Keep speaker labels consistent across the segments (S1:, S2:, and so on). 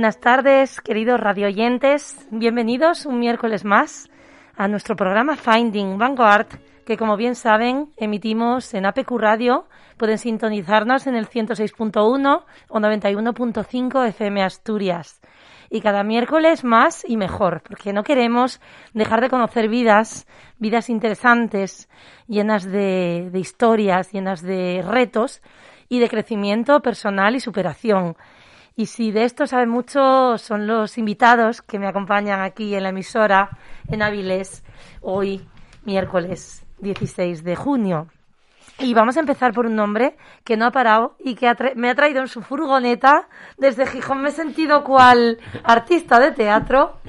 S1: Buenas tardes, queridos radioyentes. Bienvenidos un miércoles más a nuestro programa Finding Vanguard, que como bien saben, emitimos en APQ Radio. Pueden sintonizarnos en el 106.1 o 91.5 FM Asturias. Y cada miércoles más y mejor, porque no queremos dejar de conocer vidas, vidas interesantes, llenas de, de historias, llenas de retos y de crecimiento personal y superación. Y si de esto saben mucho son los invitados que me acompañan aquí en la emisora en Avilés hoy, miércoles 16 de junio. Y vamos a empezar por un nombre que no ha parado y que me ha traído en su furgoneta desde Gijón. Me he sentido cual artista de teatro.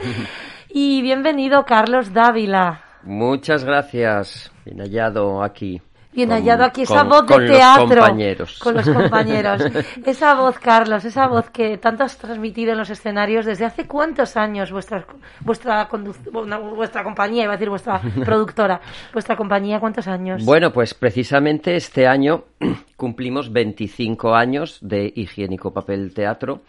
S1: Y bienvenido, Carlos Dávila.
S2: Muchas gracias. Bien hallado aquí.
S1: Bien hallado aquí esa voz de teatro. Con los compañeros. Con los compañeros. esa voz, Carlos, esa voz que tanto has transmitido en los escenarios. ¿Desde hace cuántos años vuestra, vuestra, vuestra compañía, iba a decir vuestra productora, vuestra compañía, cuántos años?
S2: Bueno, pues precisamente este año cumplimos 25 años de Higiénico Papel Teatro.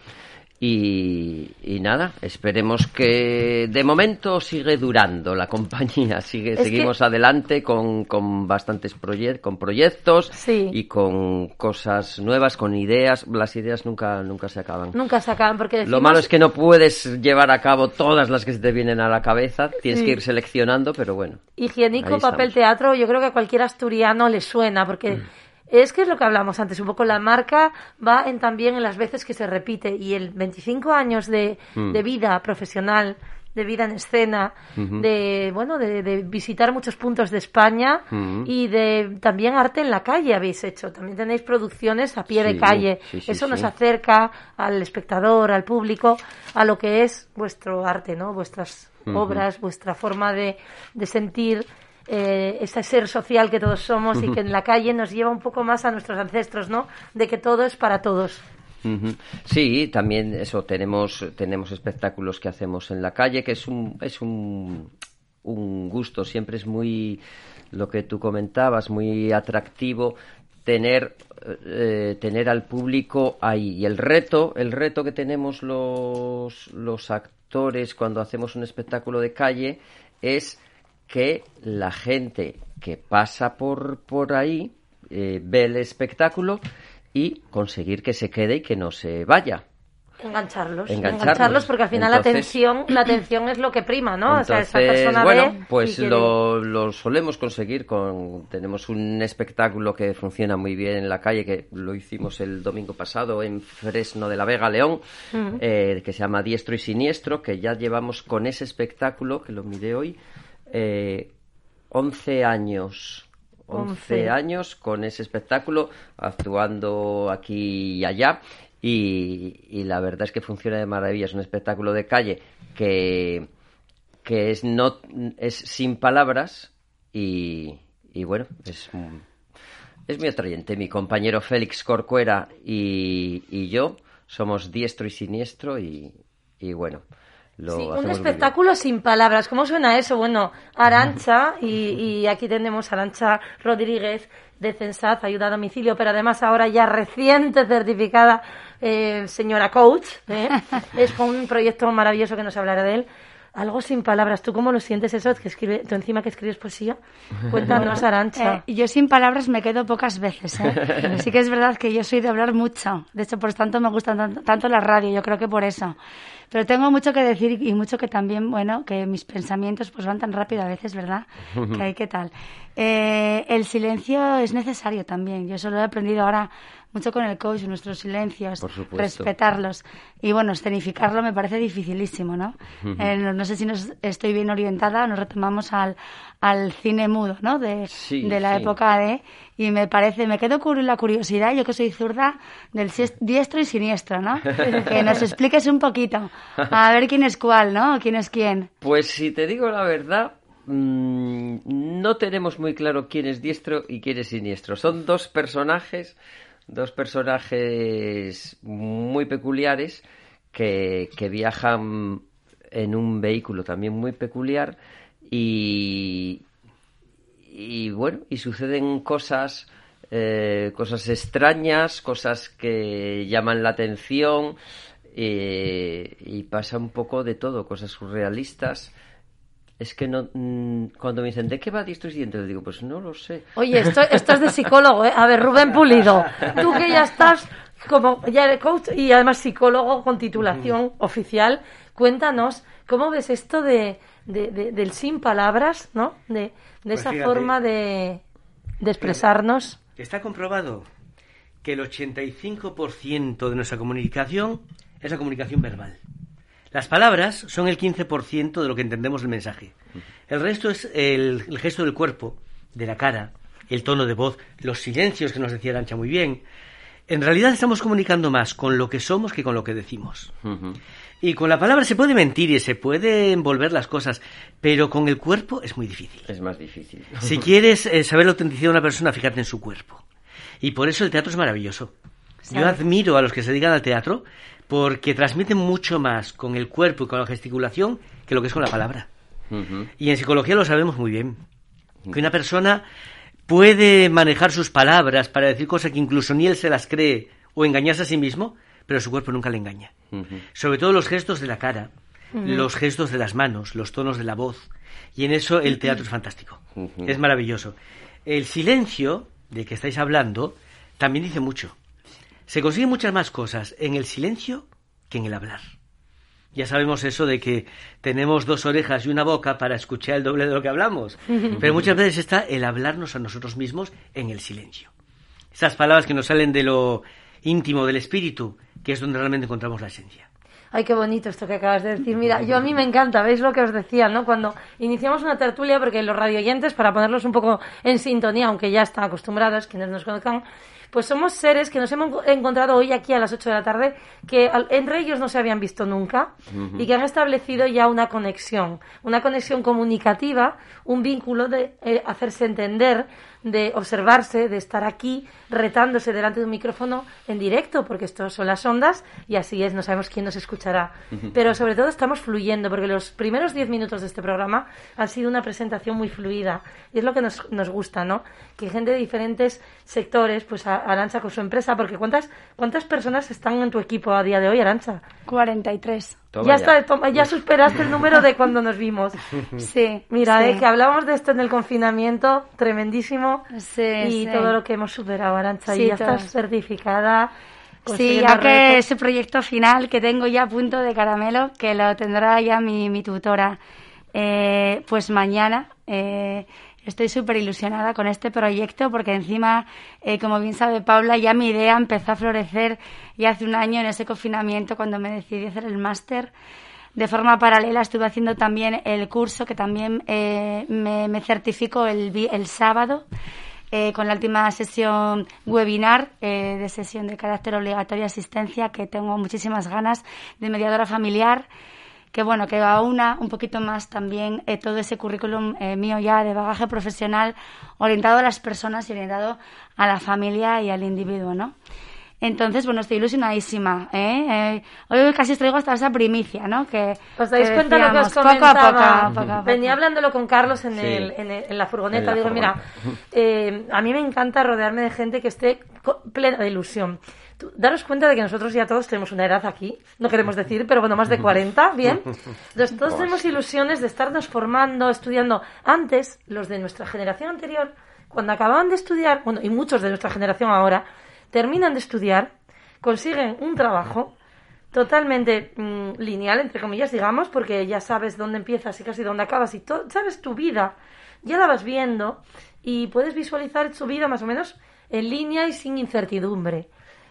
S2: Y, nada, esperemos que de momento sigue durando la compañía, sigue, seguimos adelante con, con bastantes proyectos, con proyectos y con cosas nuevas, con ideas. Las ideas nunca, nunca se acaban.
S1: Nunca se acaban porque
S2: Lo malo es que no puedes llevar a cabo todas las que se te vienen a la cabeza, tienes que ir seleccionando, pero bueno.
S1: Higiénico, papel, teatro, yo creo que a cualquier asturiano le suena porque... Mm. Es que es lo que hablamos antes, un poco la marca va en también en las veces que se repite y el 25 años de, mm. de vida profesional de vida en escena, de bueno, de, visitar muchos puntos de España y de también arte en la calle habéis hecho. También tenéis producciones a pie de calle. Eso nos acerca al espectador, al público, a lo que es vuestro arte, ¿no? Vuestras obras, vuestra forma de, de sentir eh, ese ser social que todos somos y que en la calle nos lleva un poco más a nuestros ancestros, ¿no? De que todo es para todos.
S2: Sí, también eso tenemos tenemos espectáculos que hacemos en la calle que es un es un, un gusto siempre es muy lo que tú comentabas muy atractivo tener eh, tener al público ahí y el reto el reto que tenemos los los actores cuando hacemos un espectáculo de calle es que la gente que pasa por, por ahí eh, ve el espectáculo y conseguir que se quede y que no se vaya.
S1: Engancharlos, engancharlos, porque al final la atención, la atención es lo que prima, ¿no?
S2: o sea, esa persona bueno, pues lo, lo, solemos conseguir con, tenemos un espectáculo que funciona muy bien en la calle, que lo hicimos el domingo pasado en Fresno de la Vega, León, eh, que se llama Diestro y Siniestro, que ya llevamos con ese espectáculo, que lo miré hoy, eh, 11 años. 11, años con ese espectáculo, actuando aquí y allá. Y, la verdad es que funciona de maravilla. Es un espectáculo de calle que, que es, no, es sin palabras y, y bueno, es, es muy atrayente. Mi compañero Félix Corcuera y, y yo somos diestro y siniestro y, y bueno,
S1: sí, un espectáculo sin palabras. ¿Cómo suena eso? Bueno, Arancha, y, aquí tenemos a Arancha Rodríguez de Censaz, ayuda a domicilio, pero además ahora ya reciente certificada eh, señora coach. ¿eh? es un proyecto maravilloso que nos hablará de él algo sin palabras. ¿Tú cómo lo sientes eso? Que escribe, tú encima que escribes poesía. Cuéntanos, Arancha.
S3: Eh, yo sin palabras me quedo pocas veces. ¿eh? sí que es verdad que yo soy de hablar mucho. De hecho, por tanto me gusta tanto, la radio. Yo creo que por eso. Pero tengo mucho que decir y mucho que también, bueno, que mis pensamientos pues van tan rápido a veces, ¿verdad? que hay que tal. Eh, el silencio es necesario también. Yo eso lo he aprendido ahora mucho con el coach, nuestros silencios, respetarlos. Y bueno, escenificarlo me parece dificilísimo, ¿no? Eh, no sé si nos estoy bien orientada, nos retomamos al, al cine mudo, ¿no? De, de la época de... Y me parece, me quedo con la curiosidad, yo que soy zurda, del diestro y siniestro, ¿no? que nos expliques un poquito, a ver quién es cuál, ¿no? ¿Quién es quién?
S2: Pues si te digo la verdad, mm, no tenemos muy claro quién es diestro y quién es siniestro. Son dos personajes dos personajes muy peculiares que, viajan en un vehículo también muy peculiar y, y bueno, y suceden cosas, eh, cosas extrañas, cosas que llaman la atención eh, y pasa un poco de todo, cosas surrealistas es que no mm, cuando me dicen ¿de qué va y Siniestro? digo pues no lo sé.
S1: Oye esto, esto es de psicólogo ¿eh? a ver Rubén Pulido tú que ya estás como ya de coach y además psicólogo con titulación oficial cuéntanos cómo ves esto de, del sin palabras no de, pues esa forma de, de expresarnos
S4: está comprobado que el 85% de nuestra comunicación es la comunicación verbal las palabras son el 15% de lo que entendemos del mensaje. El resto es el, gesto del cuerpo, de la cara, el tono de voz, los silencios que nos decía Arancha muy bien. En realidad estamos comunicando más con lo que somos que con lo que decimos. Y con la palabra se puede mentir y se puede envolver las cosas, pero con el cuerpo es muy difícil.
S2: Es más difícil.
S4: Si quieres eh, saber la autenticidad de una persona, fíjate en su cuerpo. Y por eso el teatro es maravilloso. Yo admiro a los que se dedican al teatro porque transmiten mucho más con el cuerpo y con la gesticulación que lo que es con la palabra. Y en psicología lo sabemos muy bien. Que una persona puede manejar sus palabras para decir cosas que incluso ni él se las cree o engañarse a sí mismo, pero su cuerpo nunca le engaña. Sobre todo los gestos de la cara, los gestos de las manos, los tonos de la voz. Y en eso el teatro es fantástico. Es maravilloso. El silencio de que estáis hablando también dice mucho. Se consiguen muchas más cosas en el silencio que en el hablar. Ya sabemos eso de que tenemos dos orejas y una boca para escuchar el doble de lo que hablamos, pero muchas veces está el hablarnos a nosotros mismos en el silencio. Esas palabras que nos salen de lo íntimo del espíritu, que es donde realmente encontramos la esencia.
S1: Ay, qué bonito esto que acabas de decir. Mira, yo a mí me encanta, ¿veis lo que os decía, no? Cuando iniciamos una tertulia, porque los radioyentes, para ponerlos un poco en sintonía, aunque ya están acostumbrados, quienes nos conozcan, pues somos seres que nos hemos encontrado hoy aquí a las 8 de la tarde, que entre ellos no se habían visto nunca y que han establecido ya una conexión, una conexión comunicativa, un vínculo de eh, hacerse entender, de observarse, de estar aquí retándose delante de un micrófono en directo, porque esto son las ondas y así es, no sabemos quién nos escuchará. Pero sobre todo estamos fluyendo, porque los primeros diez minutos de este programa han sido una presentación muy fluida y es lo que nos, nos gusta, ¿no? Que gente de diferentes sectores, pues Arancha con su empresa, porque ¿cuántas, ¿cuántas personas están en tu equipo a día de hoy, Arancha?
S3: 43
S1: ya, está, ya superaste el número de cuando nos vimos.
S3: Sí.
S1: Mira, eh, que hablábamos de esto en el confinamiento, tremendísimo. Sí, y todo lo que hemos superado, Arancha. y ya estás certificada.
S3: Sí, ya que ese proyecto final que tengo ya a punto de caramelo, que lo tendrá ya mi, mi tutora, eh, pues mañana. Eh, Estoy súper ilusionada con este proyecto porque encima, eh, como bien sabe Paula, ya mi idea empezó a florecer ya hace un año en ese confinamiento cuando me decidí hacer el máster. De forma paralela estuve haciendo también el curso que también eh, me, me, certifico el, el sábado eh, con la última sesión webinar de sesión de carácter obligatorio asistencia que tengo muchísimas ganas de mediadora familiar que bueno, que aúna un poquito más también eh, todo ese currículum eh, mío ya de bagaje profesional orientado a las personas y orientado a la familia y al individuo, ¿no? Entonces, bueno, estoy ilusionadísima. ¿eh? Eh, hoy casi os traigo hasta esa primicia, ¿no? Que,
S1: ¿Os dais cuenta lo que os comentaba? Venía hablándolo con Carlos en, el, en, la furgoneta. Digo, mira, eh, a mí me encanta rodearme de gente que esté plena de ilusión. Daros cuenta de que nosotros ya todos tenemos una edad aquí, no queremos decir, pero bueno, más de 40, ¿bien? Entonces, todos tenemos ilusiones de estarnos formando, estudiando. Antes, los de nuestra generación anterior, cuando acababan de estudiar, bueno, y muchos de nuestra generación ahora, terminan de estudiar, consiguen un trabajo totalmente mm, lineal, entre comillas, digamos, porque ya sabes dónde empiezas y casi dónde acabas y sabes tu vida, ya la vas viendo y puedes visualizar su vida más o menos en línea y sin incertidumbre.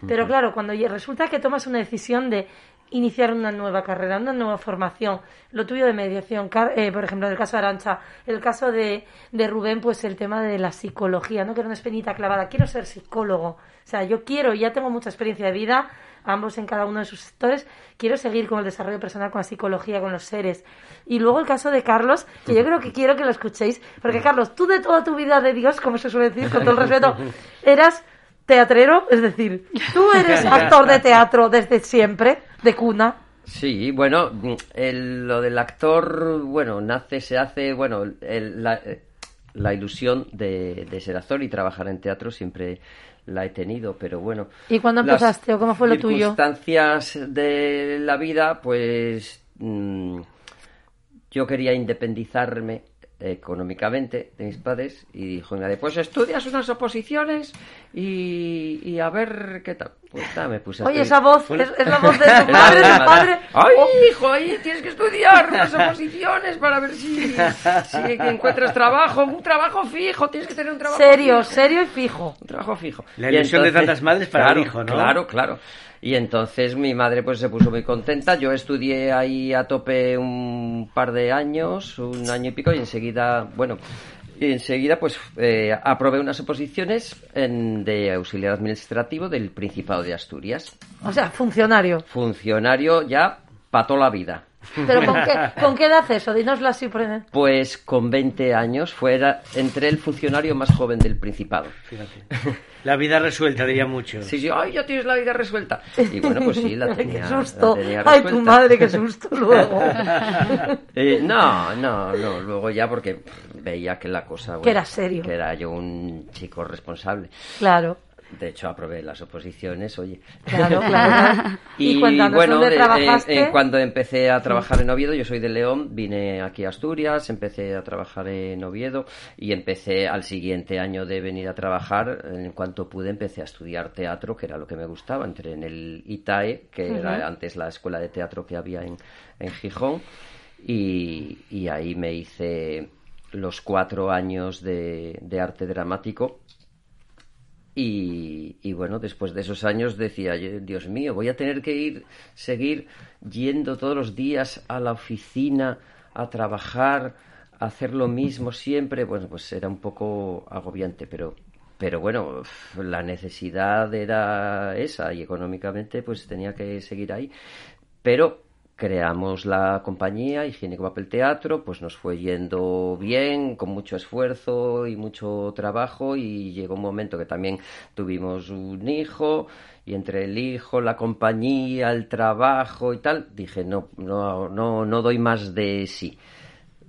S1: Pero claro, cuando resulta que tomas una decisión de iniciar una nueva carrera, una nueva formación. Lo tuyo de mediación, eh, por ejemplo, en el caso de Arancha, el caso de, de, Rubén, pues el tema de la psicología, no quiero una espinita clavada, quiero ser psicólogo. O sea, yo quiero, ya tengo mucha experiencia de vida, ambos en cada uno de sus sectores, quiero seguir con el desarrollo personal, con la psicología, con los seres. Y luego el caso de Carlos, que yo creo que quiero que lo escuchéis, porque Carlos, tú de toda tu vida de Dios, como se suele decir, con todo el respeto, eras teatrero, es decir, tú eres actor de teatro desde siempre, de cuna.
S2: Sí, bueno, lo del actor, bueno, nace, se hace, bueno, la, ilusión de, ser actor y trabajar en teatro siempre la he tenido, pero bueno.
S1: ¿Y cuándo empezaste o cómo fue lo tuyo?
S2: circunstancias de la vida, pues mm, yo quería independizarme económicamente de mis padres y dijo, pues estudias unas oposiciones y, a ver qué tal. Pues me puse
S1: Oye, esa voz es, la voz de tu madre, de tu padre.
S2: Ay, oh. hijo, ahí tienes que estudiar unas oposiciones para ver si, si encuentras trabajo, un trabajo fijo, tienes que tener un trabajo
S1: Serio, serio y fijo.
S2: Un trabajo fijo.
S4: La ilusión de tantas madres para el hijo, ¿no?
S2: Claro, claro. Y entonces mi madre pues se puso muy contenta. Yo estudié ahí a tope un par de años, un año y pico, y enseguida, bueno, y enseguida pues eh, aprobé unas oposiciones en, de auxiliar administrativo del Principado de Asturias.
S1: O sea, funcionario.
S2: Funcionario ya para toda la vida.
S1: ¿Pero con qué, con qué edad eso? Dinoslo así. Por
S2: Pues con 20 años fuera entre el funcionario más joven del Principado.
S4: Fíjate. La vida resuelta, diría mucho.
S2: Sí, sí, ay, ya tienes la vida resuelta. Y bueno, pues sí, la tenía.
S1: ¡Qué susto! ay, tu madre, qué susto luego.
S2: Eh, no, no, no, luego ya porque veía que la cosa.
S1: que era serio.
S2: Que era yo un chico responsable.
S1: Claro.
S2: De hecho, aprobé las oposiciones, oye.
S1: Claro, claro.
S2: y, bueno, eh, cuando empecé a trabajar en Oviedo, yo soy de León, vine aquí a Asturias, empecé a trabajar en Oviedo y empecé al siguiente año de venir a trabajar, en cuanto pude, empecé a estudiar teatro, que era lo que me gustaba. Entré en el ITAE, que era antes la escuela de teatro que había en, en Gijón, y, y ahí me hice los cuatro años de, de arte dramático y, bueno, después de esos años decía, Dios mío, voy a tener que ir, seguir yendo todos los días a la oficina a trabajar, a hacer lo mismo siempre. Bueno, pues era un poco agobiante, pero, pero bueno, la necesidad era esa y económicamente pues tenía que seguir ahí. Pero creamos la compañía Higiénico Papel Teatro, pues nos fue yendo bien, con mucho esfuerzo y mucho trabajo y llegó un momento que también tuvimos un hijo y entre el hijo, la compañía, el trabajo y tal, dije, no, no, no, no doy más de sí.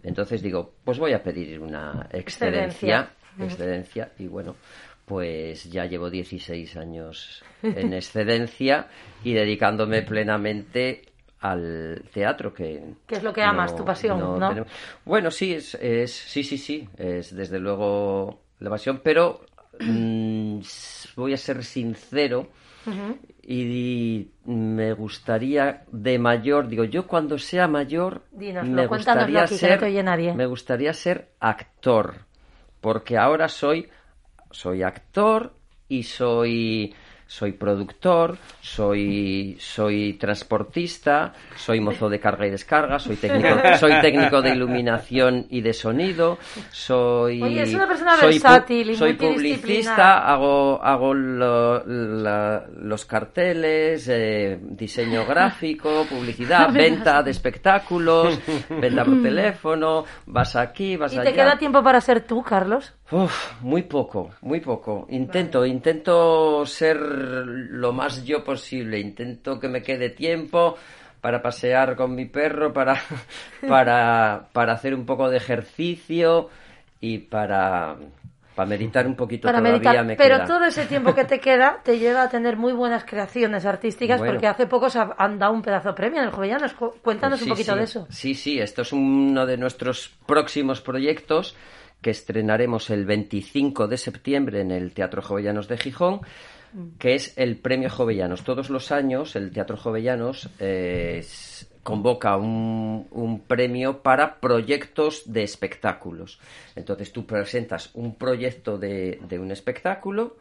S2: Entonces digo, pues voy a pedir una excedencia, excedencia y bueno, pues ya llevo 16 años en excedencia y dedicándome plenamente al teatro que
S1: ¿Qué es lo que amas tu pasión no,
S2: bueno sí es, es, sí sí sí es desde luego la pasión pero mm, voy a ser sincero y me gustaría de mayor digo yo cuando sea mayor me gustaría ser me gustaría ser actor porque ahora soy soy actor y soy soy productor, soy, soy transportista, soy mozo de carga y descarga, soy técnico, soy técnico de iluminación y de sonido, soy,
S1: soy,
S2: soy publicista, hago, hago los carteles, eh, diseño gráfico, publicidad, venta de espectáculos, venta por teléfono, vas aquí, vas allá.
S1: ¿Y te queda tiempo para ser tú, Carlos?
S2: Uf, muy poco, muy poco. Intento, intento ser lo más yo posible. Intento que me quede tiempo para pasear con mi perro, para, para, para hacer un poco de ejercicio y para, para meditar un poquito
S1: para
S2: todavía
S1: meditar.
S2: me
S1: Pero
S2: queda.
S1: todo ese tiempo que te queda te lleva a tener muy buenas creaciones artísticas
S2: Bueno.
S1: porque hace poco se ha- han dado un pedazo de premio en el Jovellanos. Cu- Cuéntanos
S2: Pues
S1: un
S2: sí,
S1: poquito
S2: sí.
S1: de eso.
S2: Sí, sí, esto es uno de nuestros próximos proyectos que estrenaremos el 25 de septiembre en el Teatro Jovellanos de Gijón, que es el Premio Jovellanos. Todos los años el Teatro Jovellanos eh, convoca un, un premio para proyectos de espectáculos. Entonces tú presentas un proyecto de, de un espectáculo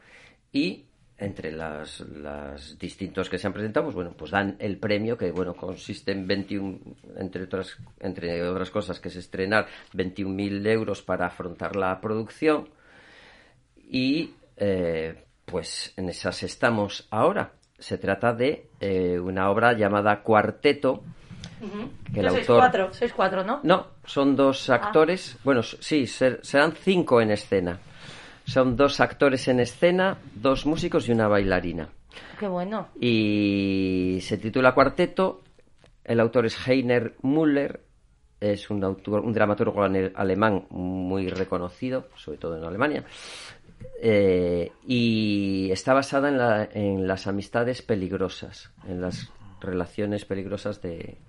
S2: y entre las, las distintos que se han presentado, pues bueno, pues dan el premio que bueno consiste en 21, entre otras, entre otras cosas que es estrenar 21.000 euros para afrontar la producción y eh, pues en esas estamos ahora. Se trata de eh, una obra llamada Cuarteto, que el
S1: Yo sois
S2: autor...
S1: cuatro, sois cuatro, ¿no?
S2: No, son dos actores. Bueno, sí, ser- serán cinco en escena. Son dos actores en escena, dos músicos y una bailarina.
S1: Qué bueno.
S2: Y se titula Cuarteto. El autor es Heiner Müller. Es un, autor, un dramaturgo alemán muy reconocido, sobre todo en Alemania. Eh, y está basada en, la- en las amistades peligrosas, en las relaciones peligrosas de,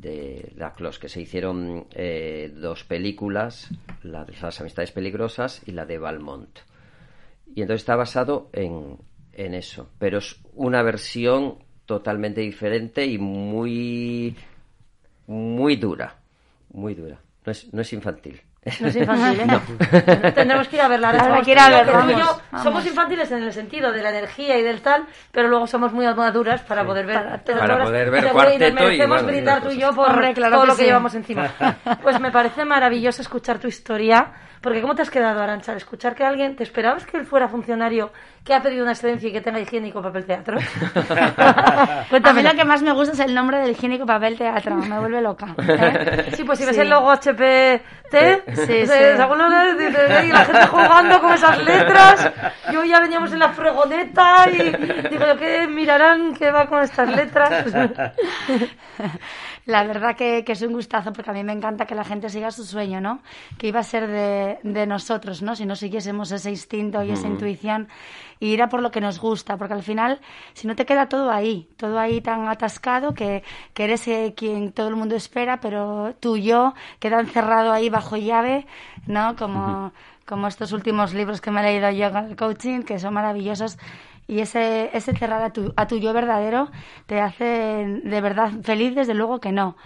S2: de Laclos, que se hicieron eh, dos películas, la de las amistades peligrosas y la de Valmont. Y entonces está basado en, en eso, pero es una versión totalmente diferente y muy, muy dura, muy dura. No es, no es infantil.
S1: No es infantil, ¿eh?
S2: No.
S1: Tendremos que ir a verla. Vamos,
S3: que ir a verla,
S1: yo
S3: vamos,
S1: somos infantiles en el sentido de la energía y del tal, pero luego somos muy maduras para poder ver.
S3: Para-
S2: para poder ver
S1: Seguro, y nos
S2: cuarteto y,
S1: merecemos
S2: y
S1: brindar tú y yo
S2: cosas.
S1: por
S3: Hombre, claro
S1: todo
S3: que
S1: lo que
S3: sí.
S1: llevamos encima. Pues me parece maravilloso escuchar tu historia, porque ¿cómo te has quedado, Arancha? al Escuchar que alguien, ¿te esperabas que él fuera funcionario que ha pedido una excedencia y que tenga higiénico papel teatro?
S3: A mí
S1: Cuéntame.
S3: lo que más me gusta es el nombre del higiénico papel teatro, me vuelve loca. ¿eh?
S1: Sí, pues si ves el logo HPT,
S3: Sí, sí.
S1: algunos "Ey, la gente jugando con esas letras, yo ya veníamos en la fregoneta y digo que mirarán que va con estas letras.
S3: La verdad que, que es un gustazo porque a mí me encanta que la gente siga su sueño, ¿no? Que iba a ser de, de nosotros, ¿no? Si no siguiésemos ese instinto y esa intuición y ir a por lo que nos gusta, porque al final, si no te queda todo ahí, todo ahí tan atascado que, que eres eh, quien todo el mundo espera, pero tú y yo queda encerrado ahí bajo llave, ¿no? Como, como estos últimos libros que me he leído yo con el coaching, que son maravillosos. Y ese, ese cerrar a tu, a tu yo verdadero te hace de verdad feliz, desde luego que no.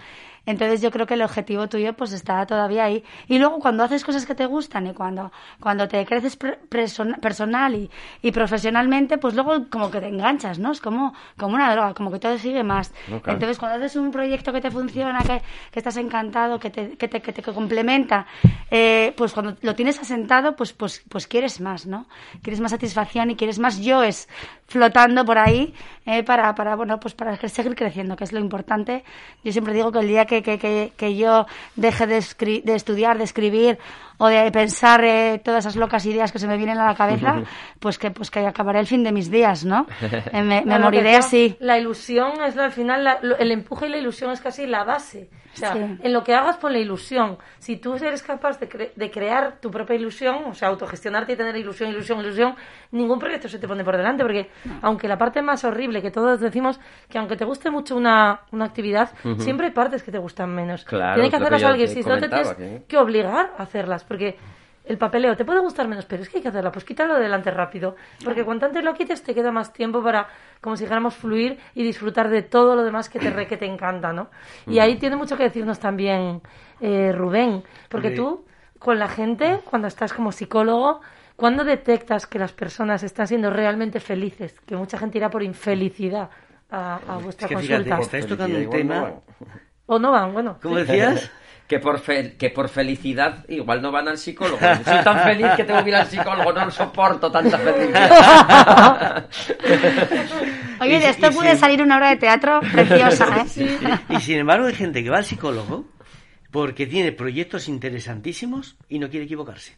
S3: Entonces yo creo que el objetivo tuyo pues está todavía ahí. Y luego cuando haces cosas que te gustan y cuando, cuando te creces personal y, y profesionalmente, pues luego como que te enganchas, ¿no? Es como, como una droga, como que todo sigue más. Entonces cuando haces un proyecto que te funciona, que, que estás encantado, que te, que te, que te complementa, eh, pues cuando lo tienes asentado, pues, pues, pues quieres más, ¿no? Quieres más satisfacción y quieres más yoes flotando por ahí eh, para, para, bueno, pues para seguir creciendo, que es lo importante. Yo siempre digo que el día que, que, que, que yo deje de, de estudiar, de escribir o de pensar eh, todas esas locas ideas que se me vienen a la cabeza, pues que, pues que acabaré el fin de mis días, ¿no? Eh, me, moriré
S1: que
S3: así.
S1: La ilusión es la- al final, la- el empuje y la ilusión es casi la base. O sea,
S3: Sí.
S1: en lo que hagas pon la ilusión. Si tú eres capaz de, cre- de crear tu propia ilusión, o sea, autogestionarte y tener ilusión, ilusión, ilusión, ningún proyecto se te pone por delante, porque aunque la parte más horrible que todos decimos, que aunque te guste mucho una, una actividad, siempre hay partes que te gustan menos.
S2: Claro,
S1: Tiene que
S2: que
S1: hacerlas
S2: yo
S1: alguien, si no te tienes
S2: que-
S1: que obligar a hacerlas, porque el papeleo te puede gustar menos, pero es que hay que hacerla, pues quítalo de delante rápido, porque cuanto antes lo quites te queda más tiempo para, como si dijéramos, fluir y disfrutar de todo lo demás que te, re- que te encanta, ¿no? Y ahí tiene mucho que decirnos también eh, Rubén, porque
S4: Sí.
S1: tú, con la gente, cuando estás como psicólogo, ¿cuándo detectas que las personas están siendo realmente felices? Que mucha gente irá por infelicidad a, a vuestra
S4: Es que fíjate,
S1: consulta.
S4: estáis tocando
S2: igual
S4: tema...
S1: O no van, bueno.
S4: ¿Cómo decías?
S2: Que por fe- que por felicidad igual no van al psicólogo. Soy tan feliz que tengo que ir al psicólogo, no soporto tanta felicidad.
S3: Oye,
S4: Y
S3: de esto puede salir una obra de teatro preciosa, ¿eh?
S4: Y sin embargo hay gente que va al psicólogo porque tiene proyectos interesantísimos y no quiere equivocarse.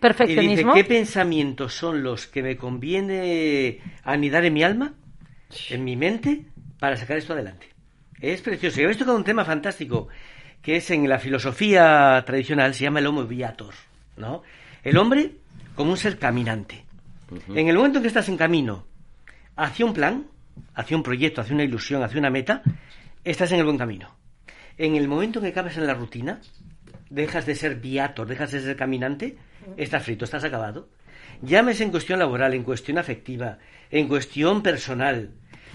S1: Perfeccionismo.
S4: Y dice, ¿qué pensamientos son los que me conviene anidar en mi alma, en mi mente, para sacar esto adelante? Es precioso. Y habéis tocado un tema fantástico, que es en la filosofía tradicional, se llama el homo viator, ¿no? El hombre como un ser caminante. En el momento en que estás en camino hacia un plan, hacia un proyecto, hacia una ilusión, hacia una meta, estás en el buen camino. En el momento en que acabas en la rutina, dejas de ser viator, dejas de ser caminante, estás frito, estás acabado. Llámese en cuestión laboral, en cuestión afectiva, en cuestión personal.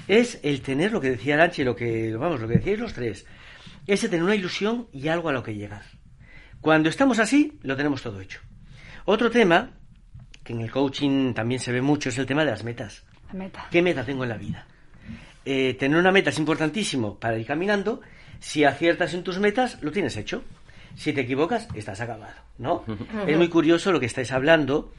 S4: Es el tener lo que decía Aranche, lo que, vamos, lo que decíais los tres. Es tener una ilusión y algo a lo que llegar. Cuando estamos así, lo tenemos todo hecho. Otro tema, que en el coaching también se ve mucho, es el tema de las metas.
S3: meta.
S4: ¿Qué meta tengo en la vida? Eh, tener una meta es importantísimo para ir caminando. Si aciertas en tus metas, lo tienes hecho. Si te equivocas, estás acabado, ¿no? es muy curioso lo que estáis hablando,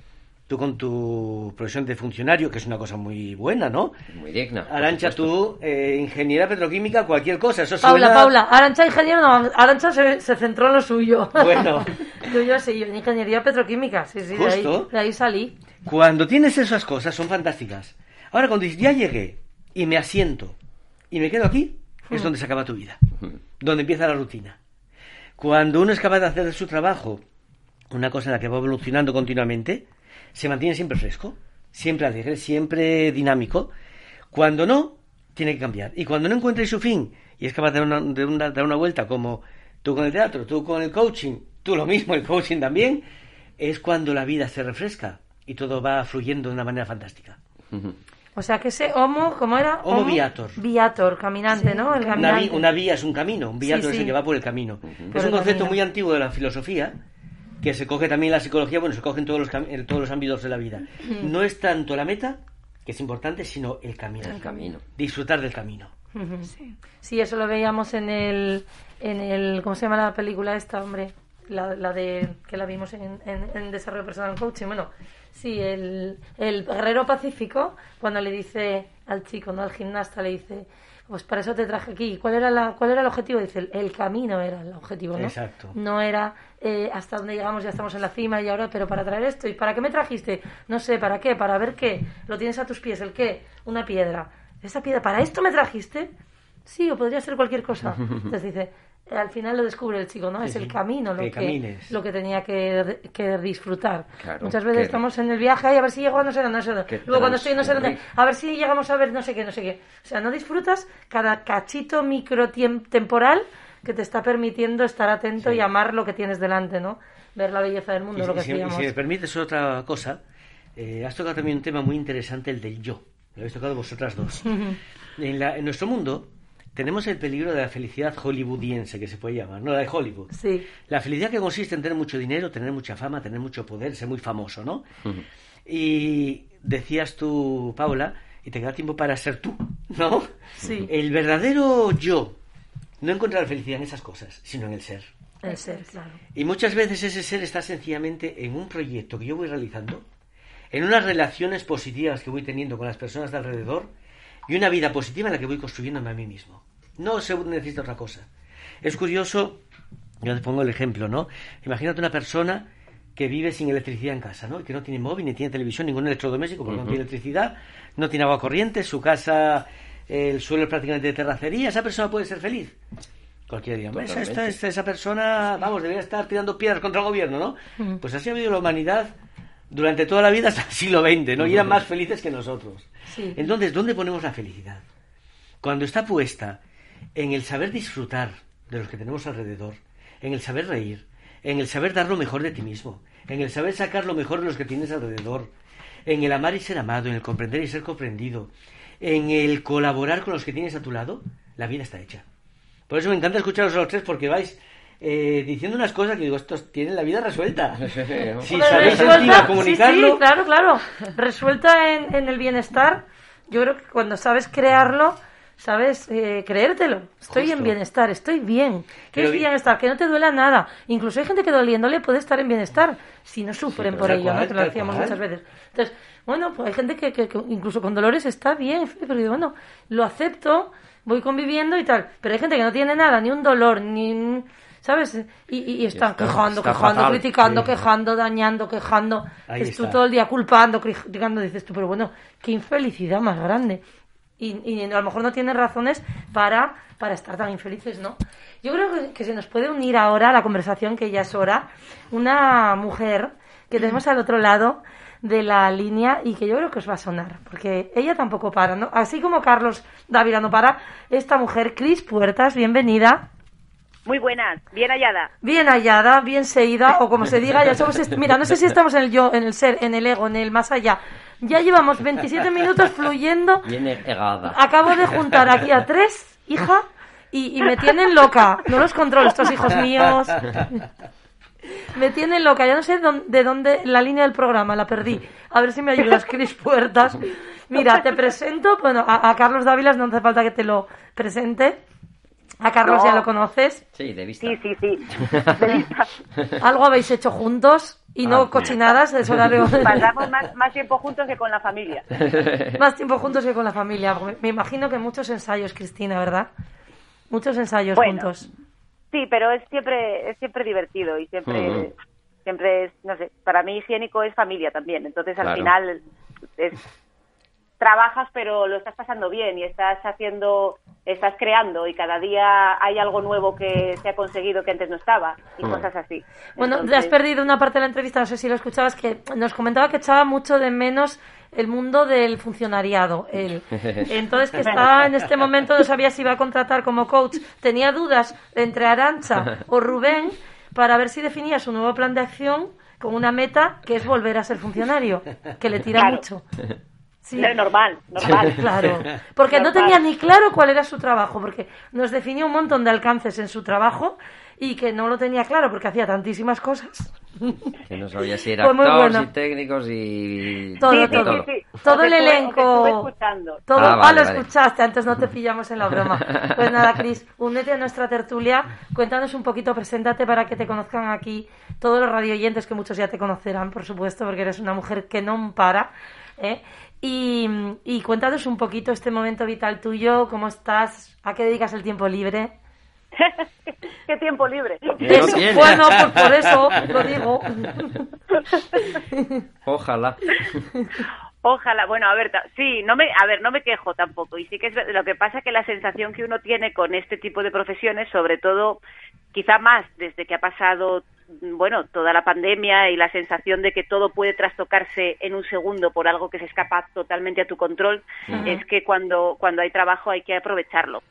S4: tú con tu profesión de funcionario, que es una cosa muy buena, ¿no?
S2: Muy digna.
S4: Arancha, tú, eh, ingeniera petroquímica, cualquier cosa. Eso
S1: Paula,
S4: suena-
S1: Paula, Arancha ingeniero no, Arancha se, se centró en lo suyo.
S4: Bueno.
S1: yo, yo sí, yo en ingeniería petroquímica, sí, sí, de ahí,
S4: Justo.
S1: de ahí salí.
S4: Cuando tienes esas cosas, son fantásticas. Ahora, cuando dices, ya llegué y me asiento y me quedo aquí, es donde se acaba tu vida. Donde empieza la rutina. Cuando uno es capaz de hacer de su trabajo una cosa en la que va evolucionando continuamente, se mantiene siempre fresco, siempre alegre, siempre dinámico. Cuando no, tiene que cambiar. Y cuando no encuentre su fin y es capaz de, dar una, de una- dar una vuelta como tú con el teatro, tú con el coaching, tú lo mismo, el coaching también, es cuando la vida se refresca y todo va fluyendo de una manera fantástica.
S1: O sea que ese homo, ¿cómo era?
S4: Homo viator.
S1: Viator, caminante, ¿no? El
S4: Una,
S1: caminante.
S4: vi- una vía es un camino, un viator
S1: Sí,
S4: es
S1: sí.
S4: el que va por el camino.
S1: Por
S4: Es
S1: el
S4: un concepto
S1: camino.
S4: muy antiguo de la filosofía, que se coge también la psicología, bueno, se coge en todos los, en todos los ámbitos de la vida. No es tanto la meta, que es importante, sino el camino.
S2: El camino.
S4: Disfrutar del camino.
S1: Sí, eso lo veíamos en el, en el, ¿cómo se llama la película esta, hombre? La, la de, que la vimos en, en, en Desarrollo Personal Coaching. Bueno, sí, el, el guerrero pacífico, cuando le dice al chico, ¿no? Al gimnasta, le dice, pues para eso te traje aquí. ¿Cuál era, la, cuál era el objetivo? Dice, el, el camino era el objetivo, ¿no?
S4: Exacto.
S1: No era eh, hasta dónde llegamos, ya estamos en la cima y ahora, pero para traer esto. ¿Y para qué me trajiste? No sé, ¿para qué? ¿Para ver qué? Lo tienes a tus pies, ¿el qué? Una piedra. ¿Esa piedra, para esto me trajiste? Sí, o podría ser cualquier cosa. Entonces dice, eh, al final lo descubre el chico, ¿no?
S4: Sí,
S1: es el camino lo
S4: que
S1: lo que tenía que, que disfrutar.
S2: Claro,
S1: Muchas veces
S2: que-
S1: estamos en el viaje y a ver si llego a no sé dónde, no sé dónde.
S2: Que
S1: Luego cuando estoy no sé dónde, a ver si llegamos a ver no sé qué, no sé qué. O sea, no disfrutas cada cachito micro temporal que te está permitiendo estar atento y amar lo que tienes delante, ¿no? Ver la belleza del mundo,
S4: Y,
S1: lo que
S4: si, y
S1: decíamos.
S4: si me permites otra cosa, eh, has tocado también un tema muy interesante, el del yo. Lo habéis tocado vosotras dos. en, la- en nuestro mundo tenemos el peligro de la felicidad hollywoodiense, que se puede llamar, no la de Hollywood.
S1: Sí.
S4: La felicidad que consiste en tener mucho dinero, tener mucha fama, tener mucho poder, ser muy famoso, ¿no? Y decías tú, Paula, y te queda tiempo para ser tú, ¿no?
S1: Sí.
S4: El verdadero yo no encuentra la felicidad en esas cosas, sino en el ser.
S1: El ser, claro.
S4: Y muchas veces ese ser está sencillamente en un proyecto que yo voy realizando, en unas relaciones positivas que voy teniendo con las personas de alrededor y una vida positiva en la que voy construyéndome a mí mismo. No se necesita otra cosa. Es curioso, yo te pongo el ejemplo, ¿no? Imagínate una persona que vive sin electricidad en casa, ¿no? Y que no tiene móvil, ni tiene televisión, ningún electrodoméstico, porque no tiene electricidad, no tiene agua corriente, su casa, el suelo es prácticamente de terracería. ¿Esa persona puede ser feliz? Cualquiera diría, "Hombre, esa,
S2: Totalmente.
S4: esta- esa persona, vamos, debería estar tirando piedras contra el gobierno, ¿no? Pues así ha habido la humanidad durante toda la vida hasta el siglo XX, ¿no? Y eran más felices que nosotros.
S1: Sí.
S4: Entonces, ¿dónde ponemos la felicidad? Cuando está puesta en el saber disfrutar de los que tenemos alrededor, en el saber reír, en el saber dar lo mejor de ti mismo, en el saber sacar lo mejor de los que tienes alrededor, en el amar y ser amado, en el comprender y ser comprendido, en el colaborar con los que tienes a tu lado, la vida está hecha. Por eso me encanta escucharos a los tres porque vais eh, diciendo unas cosas que digo, estos tienen la vida resuelta. si
S1: Hombre,
S4: sabéis
S1: resuelta- sí,
S4: comunicarlo,
S1: Sí, claro, claro. Resuelta en, en el bienestar. Yo creo que cuando sabes crearlo, sabes eh, creértelo. Estoy en bienestar, estoy bien. ¿Qué es bienestar? Que no te duela nada. Incluso hay gente que doliéndole puede estar en bienestar si no sufren por ello, ¿no? Que lo decíamos
S4: cual.
S1: muchas veces. Entonces, bueno, pues hay gente que, que- que incluso con dolores está bien, pero digo, bueno, lo acepto, voy conviviendo y tal. Pero hay gente que no tiene nada, ni un dolor, ni ¿sabes? Y, están quejando, quejando, criticando, quejando, dañando, quejando. Ahí tú todo el día culpando, criticando, dices tú, pero bueno, qué infelicidad más grande. Y, a lo mejor no tienen razones para, para estar tan infelices, ¿no? Yo creo que, se nos puede unir ahora a la conversación, que ya es hora, una mujer que tenemos al otro lado de la línea y que yo creo que os va a sonar, porque ella tampoco para, ¿no? Así como Carlos Dávila no para, esta mujer, Cris Puertas, bienvenida.
S5: Muy buenas, bien hallada.
S1: Bien hallada, bien seguida, o como se diga, ya somos, mira, no sé si estamos en el yo, en el ser, en el ego, en el más allá. Ya llevamos 27 minutos fluyendo.
S2: Bien hegada.
S1: Acabo de juntar aquí a tres, hija, y, me tienen loca. No los controlo, estos hijos míos. Me tienen loca. Ya no sé de dónde la línea del programa, la perdí. A ver si me ayudas, Cris Puertas. Mira, te presento. Bueno, a, Carlos Dávilas no hace falta que te lo presente. A Carlos ya lo conoces.
S2: Sí, de vista.
S5: Sí, sí, sí.
S1: Algo habéis hecho juntos y no ah, cochinadas. Eso
S5: Pasamos más, más, tiempo juntos que con la familia.
S1: más tiempo juntos que con la familia. Me imagino que muchos ensayos, Cristina, ¿verdad? Muchos ensayos juntos.
S5: Sí, pero es siempre es siempre divertido y siempre siempre es, no sé, para mí higiénico es familia también. Entonces al final es trabajas pero lo estás pasando bien y estás haciendo, estás creando y cada día hay algo nuevo que se ha conseguido que antes no estaba y mm. cosas así.
S1: Bueno, te has perdido una parte de la entrevista, no sé si lo escuchabas, que nos comentaba que echaba mucho de menos el mundo del funcionariado. Él. Entonces, que estaba en este momento, no sabía si iba a contratar como coach. Tenía dudas entre Arancha o Rubén para ver si definía su nuevo plan de acción con una meta que es volver a ser funcionario, que le tira mucho.
S5: Sí. normal, normal.
S1: Claro, porque no tenía ni claro cuál era su trabajo, porque nos definió un montón de alcances en su trabajo y que no lo tenía claro porque hacía tantísimas cosas.
S2: Que no sabía si era actores y técnicos y
S1: todo, todo. todo el elenco. Todo, ah, ah lo escuchaste, antes no te pillamos en la broma. Pues nada, Cris, únete a nuestra tertulia, cuéntanos un poquito, preséntate para que te conozcan aquí todos los radioyentes que muchos ya te conocerán, por supuesto, porque eres una mujer que no para. ¿eh? Y, y cuéntanos un poquito este momento vital tuyo, cómo estás, a qué dedicas el tiempo libre.
S5: ¿Qué tiempo libre?
S1: bueno, pues por eso lo digo.
S2: Ojalá.
S5: Ojalá, bueno, a ver, sí, no me, a ver, no me quejo tampoco. Y sí que es lo que pasa que la sensación que uno tiene con este tipo de profesiones, sobre todo, quizá más desde que ha pasado, bueno, toda la pandemia y la sensación de que todo puede trastocarse en un segundo por algo que se escapa totalmente a tu control, es que cuando, cuando hay trabajo hay que aprovecharlo.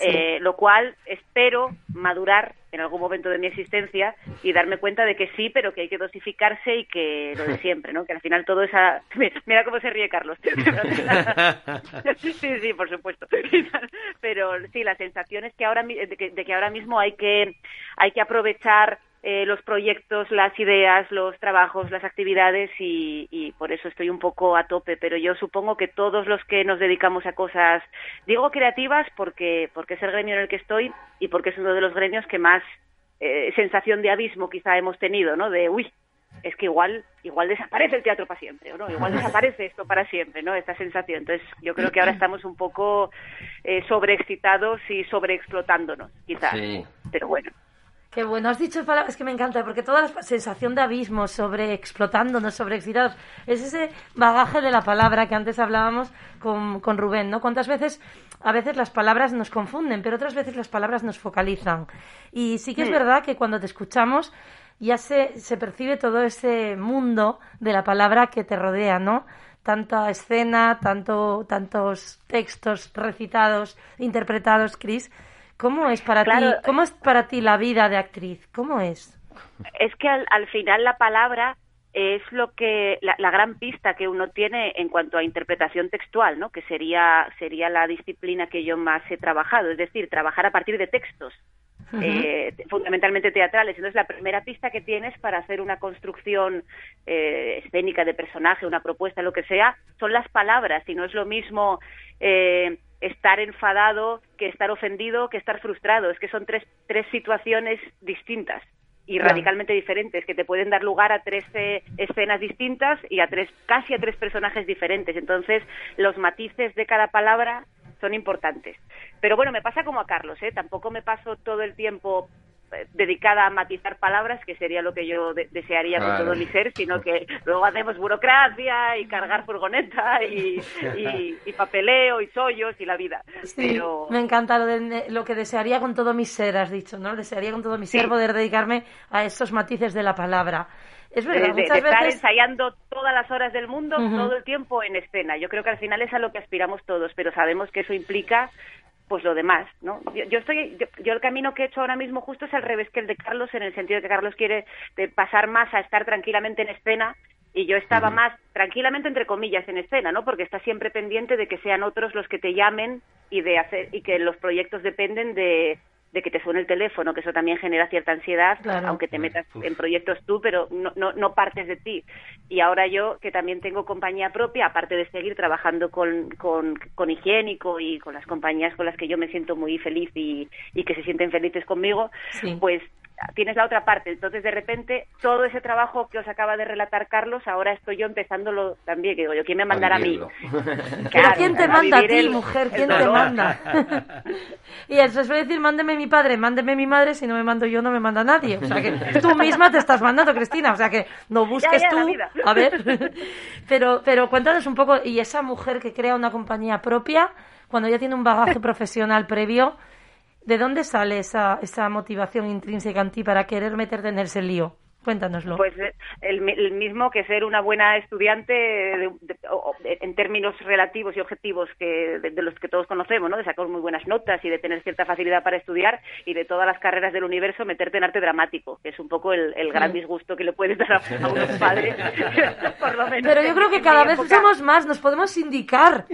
S5: Eh, lo cual espero madurar en algún momento de mi existencia y darme cuenta de que sí, pero que hay que dosificarse y que lo de siempre, ¿no? Que al final todo esa... Mira cómo se ríe Carlos. sí, sí, por supuesto. Pero sí, la sensación es que ahora, de que, de que ahora mismo hay que, hay que aprovechar eh, los proyectos, las ideas, los trabajos, las actividades y, por eso estoy un poco a tope. Pero yo supongo que todos los que nos dedicamos a cosas, digo creativas porque, porque es el gremio en el que estoy y porque es uno de los gremios que más eh, sensación de abismo quizá hemos tenido, ¿no? De, uy, es que igual igual desaparece el teatro para siempre, ¿no? Igual desaparece esto para siempre, ¿no? Esta sensación. Entonces, yo creo que ahora estamos un poco eh, sobreexcitados y sobreexplotándonos, quizás. Pero bueno.
S1: Qué bueno, has dicho palabras que me encanta, porque toda la sensación de abismo sobre explotándonos, sobre excitados, es ese bagaje de la palabra que antes hablábamos con, con Rubén, ¿no? ¿Cuántas veces, a veces las palabras nos confunden, pero otras veces las palabras nos focalizan? Y sí que es verdad que cuando te escuchamos ya se, se percibe todo ese mundo de la palabra que te rodea, ¿no? Tanta escena, tanto, tantos textos recitados, interpretados, Cris, ¿Cómo es para ti? ¿Cómo es para ti la vida de actriz? ¿Cómo es?
S5: Es que al, final la palabra es lo que la, gran pista que uno tiene en cuanto a interpretación textual, ¿no? Que sería sería la disciplina que yo más he trabajado, es decir, trabajar a partir de textos. Eh, fundamentalmente teatrales. Entonces, la primera pista que tienes para hacer una construcción eh, escénica de personaje, una propuesta, lo que sea, son las palabras. Y no es lo mismo eh, estar enfadado, que estar ofendido, que estar frustrado. Es que son tres, tres situaciones distintas y radicalmente diferentes que te pueden dar lugar a tres escenas distintas y a tres casi a tres personajes diferentes. Entonces, los matices de cada palabra son importantes. Pero bueno, me pasa como a Carlos, ¿eh? Tampoco me paso todo el tiempo dedicada a matizar palabras, que sería lo que yo desearía con todo mi ser, sino que luego hacemos burocracia y cargar furgoneta y, papeleo y sollos y la vida.
S1: me encanta lo, de, lo que desearía con todo mi ser, has dicho, ¿no? Desearía con todo mi ser poder dedicarme a esos matices de la palabra. Es verdad,
S5: de, estar ensayando todas las horas del mundo, todo el tiempo en escena. Yo creo que al final es a lo que aspiramos todos, pero sabemos que eso implica pues lo demás, ¿no? Yo, estoy, yo, el camino que he hecho ahora mismo justo es al revés que el de Carlos, en el sentido de que Carlos quiere pasar más a estar tranquilamente en escena y yo estaba más tranquilamente entre comillas en escena, ¿no? Porque está siempre pendiente de que sean otros los que te llamen y de hacer y que los proyectos dependen de de que te suene el teléfono, que eso también genera cierta ansiedad, aunque te metas en proyectos tú, pero no, no, no, partes de ti. Y ahora yo, que también tengo compañía propia, aparte de seguir trabajando con, con, con Higiénico y con las compañías con las que yo me siento muy feliz y, y que se sienten felices conmigo, pues tienes la otra parte. Entonces, de repente, todo ese trabajo que os acaba de relatar Carlos, ahora estoy yo empezándolo también, que digo yo, ¿quién me mandará a, mí?
S1: ¿quién te manda a ti, mujer? ¿Quién te manda? y eso suele decir, mándeme mi padre, mándeme mi madre, si no me mando yo, no me manda nadie. O sea que tú misma te estás mandando, Cristina, o sea que no busques tú. A ver, pero, pero cuéntanos un poco, y esa mujer que crea una compañía propia, cuando ya tiene un bagaje profesional previo, ¿De dónde sale esa, esa motivación intrínseca en ti para querer meterte en ese lío? Cuéntanoslo.
S5: Pues eh, el, mismo que ser una buena estudiante en términos relativos y objetivos que de, los que todos conocemos, ¿no? De sacar muy buenas notas y de tener cierta facilidad para estudiar y de todas las carreras del universo meterte en arte dramático, que es un poco el, gran disgusto que le puedes dar a, unos padres, por lo menos.
S1: Pero yo creo que cada vez somos más, nos podemos indicar.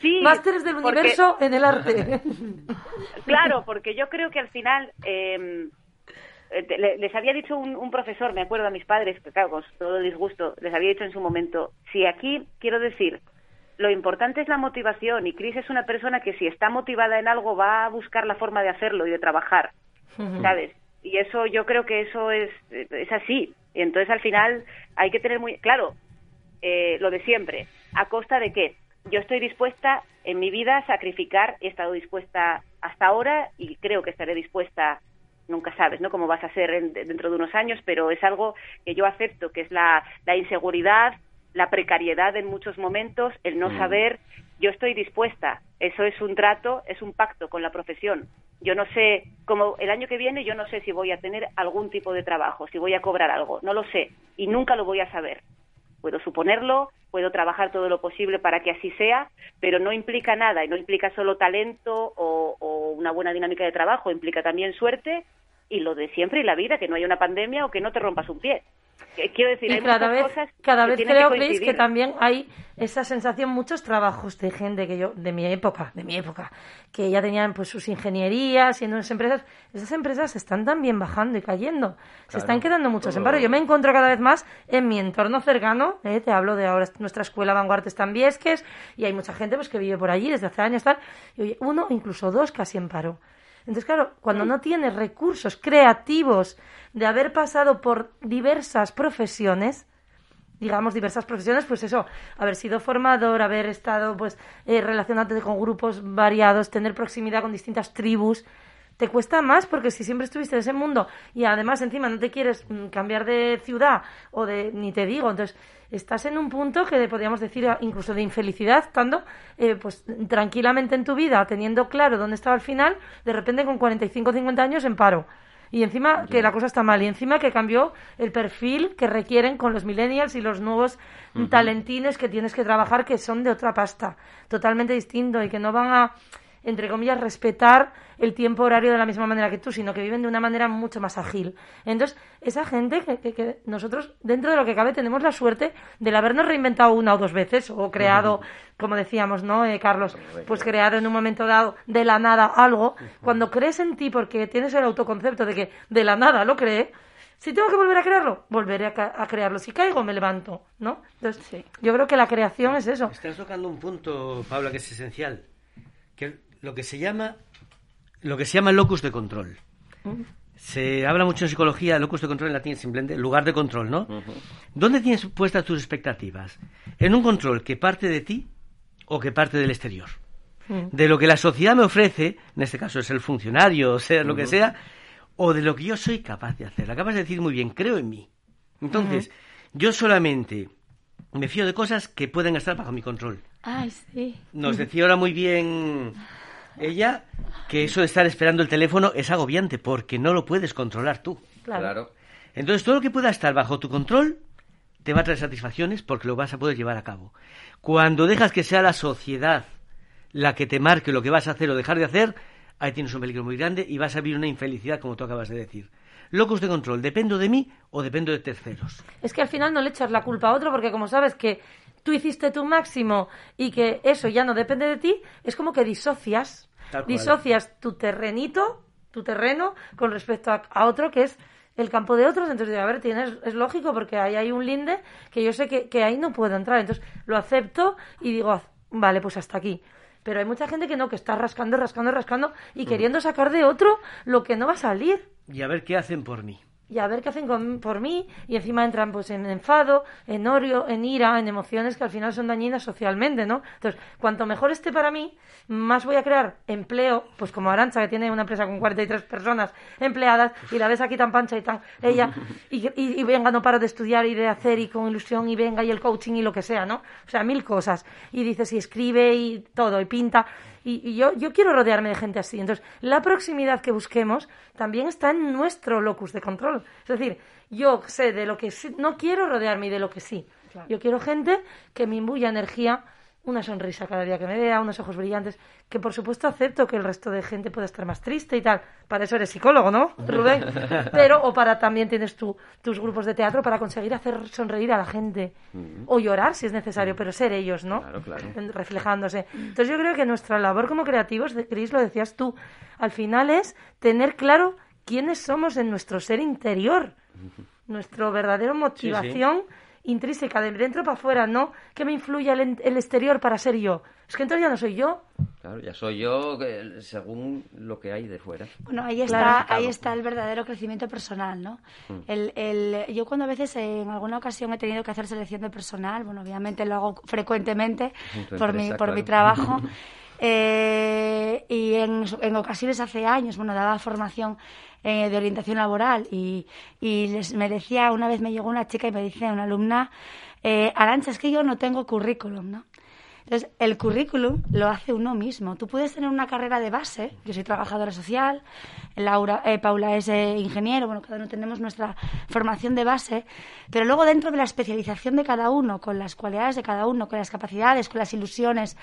S5: sí,
S1: Másteres del universo en el arte.
S5: claro, porque yo creo que al final... Eh, les había dicho un, profesor, me acuerdo a mis padres, que claro, con todo el disgusto, les había dicho en su momento, si aquí quiero decir, lo importante es la motivación y Cris es una persona que si está motivada en algo va a buscar la forma de hacerlo y de trabajar, ¿sabes? Y eso yo creo que eso es, es así. Y entonces al final hay que tener muy claro eh, lo de siempre. ¿A costa de qué? Yo estoy dispuesta en mi vida a sacrificar, he estado dispuesta hasta ahora y creo que estaré dispuesta nunca sabes ¿no? cómo vas a ser dentro de unos años, pero es algo que yo acepto, que es la, la inseguridad, la precariedad en muchos momentos, el no mm. saber, yo estoy dispuesta, eso es un trato, es un pacto con la profesión. Yo no sé, como el año que viene, yo no sé si voy a tener algún tipo de trabajo, si voy a cobrar algo, no lo sé y nunca lo voy a saber. Puedo suponerlo, puedo trabajar todo lo posible para que así sea, pero no implica nada y no implica solo talento o, o una buena dinámica de trabajo, implica también suerte y lo de siempre y la vida, que no haya una pandemia o que no te rompas un pie. Quiero decir, hay
S1: cada
S5: vez,
S1: cosas cada vez creo, que, que también hay esa sensación, muchos trabajos de gente que yo, de mi época, de mi época, que ya tenían pues sus ingenierías y en esas empresas, esas empresas están también bajando y cayendo. Se están quedando muchos en paro. Yo me encuentro cada vez más en mi entorno cercano, eh, te hablo de ahora nuestra escuela Vanguardia está en Viesques y hay mucha gente pues que vive por allí desde hace años tal, y oye, uno, incluso dos casi en paro. Entonces, claro, cuando no tienes recursos creativos de haber pasado por diversas profesiones, digamos diversas profesiones, pues eso, haber sido formador, haber estado pues eh, relacionándote con grupos variados, tener proximidad con distintas tribus, te cuesta más porque si siempre estuviste en ese mundo y además encima no te quieres mm, cambiar de ciudad o de ni te digo, entonces estás en un punto que podríamos decir incluso de infelicidad, estando eh, pues tranquilamente en tu vida, teniendo claro dónde estaba al final, de repente con 45 o 50 años en paro. Y encima que la cosa está mal, y encima que cambió el perfil que requieren con los millennials y los nuevos talentines que tienes que trabajar que son de otra pasta, totalmente distinto y que no van a entre comillas, respetar el tiempo horario de la misma manera que tú, sino que viven de una manera mucho más ágil. Entonces, esa gente que, que, nosotros, dentro de lo que cabe, tenemos la suerte de habernos reinventado una o dos veces, o creado, como decíamos, ¿no, eh, Carlos? Pues creado en un momento dado de la nada algo. Cuando crees en ti, porque tienes el autoconcepto de que de la nada lo cree, si tengo que volver a crearlo, volveré a, crearlo. Si caigo, me levanto, ¿no? Entonces, yo creo que la creación es eso.
S4: Estás tocando un punto, Pablo, que es esencial. Que lo que se llama lo que se llama locus de control. Se habla mucho en psicología, locus de control en latín simplemente lugar de control, ¿no? ¿Dónde tienes puestas tus expectativas? ¿En un control que parte de ti o que parte del exterior? de lo que la sociedad me ofrece, en este caso es el funcionario, o sea, lo que sea, o de lo que yo soy capaz de hacer. Acabas de decir muy bien, creo en mí. Entonces, yo solamente me fío de cosas que pueden estar bajo mi control.
S3: Ay, sí.
S4: Nos decía ahora muy bien ella que eso de estar esperando el teléfono es agobiante porque no lo puedes controlar tú.
S2: Claro.
S4: Entonces, todo lo que pueda estar bajo tu control te va a traer satisfacciones porque lo vas a poder llevar a cabo. Cuando dejas que sea la sociedad la que te marque lo que vas a hacer o dejar de hacer, ahí tienes un peligro muy grande y vas a vivir una infelicidad, como tú acabas de decir. Locos de control, ¿dependo de mí o dependo de terceros?
S1: Es que al final no le echas la culpa a otro porque como sabes que tú hiciste tu máximo y que eso ya no depende de ti, es como que disocias. Disocias tu terrenito, tu terreno, con respecto a, otro que es el campo de otros. Entonces, a ver, tienes, es lógico porque ahí hay un linde que yo sé que, que ahí no puedo entrar. Entonces, lo acepto y digo, vale, pues hasta aquí. Pero hay mucha gente que no, que está rascando, rascando, rascando y queriendo sacar de otro lo que no va a salir.
S4: Y a ver qué hacen por mí
S1: y a ver qué hacen por mí y encima entran pues en enfado, en odio, en ira, en emociones que al final son dañinas socialmente, ¿no? Entonces, cuanto mejor esté para mí, más voy a crear empleo, pues como Arancha que tiene una empresa con 43 personas empleadas y la ves aquí tan pancha y tan ella y, y, venga, no paro de estudiar y de hacer y con ilusión y venga y el coaching y lo que sea, ¿no? O sea, mil cosas. Y dices y escribe y todo y pinta y, yo, yo quiero rodearme de gente así. Entonces, la proximidad que busquemos también está en nuestro locus de control. Es decir, yo sé de lo que no quiero rodearme y de lo que sí. Yo quiero gente que me imbuya energía una sonrisa cada día que me vea, unos ojos brillantes, que por supuesto acepto que el resto de gente pueda estar más triste y tal. Para eso eres psicólogo, ¿no, Rubén? Pero, o para también tienes tu, tus grupos de teatro para conseguir hacer sonreír a la gente. Mm. O llorar si es necesario, pero ser ellos, ¿no?
S2: Claro, claro.
S1: Reflejándose. Entonces yo creo que nuestra labor como creativos, Cris, lo decías tú, al final es tener claro quiénes somos en nuestro ser interior. Nuestra verdadera motivación intrínseca, de dentro para afuera, no que me influya el, el, exterior para ser yo. Es que entonces ya no soy yo.
S2: Claro, ya soy yo según lo que hay de fuera.
S3: Bueno, ahí está, ahí está el verdadero crecimiento personal, ¿no? Mm. El, el, yo cuando a veces en alguna ocasión he tenido que hacer selección de personal, bueno, obviamente lo hago frecuentemente por, mi, por mi trabajo. Eh, y en, en, ocasiones hace años, bueno, daba formación eh, de orientación laboral y, y les, me decía, una vez me llegó una chica y me dice, una alumna, eh, Arancha, es que yo no tengo currículum, ¿no? Entonces, el currículum lo hace uno mismo. Tú puedes tener una carrera de base, yo soy trabajadora social, Laura, eh, Paula es eh, ingeniero, bueno, cada uno tenemos nuestra formación de base, pero luego dentro de la especialización de cada uno, con las cualidades de cada uno, con las capacidades, con las ilusiones,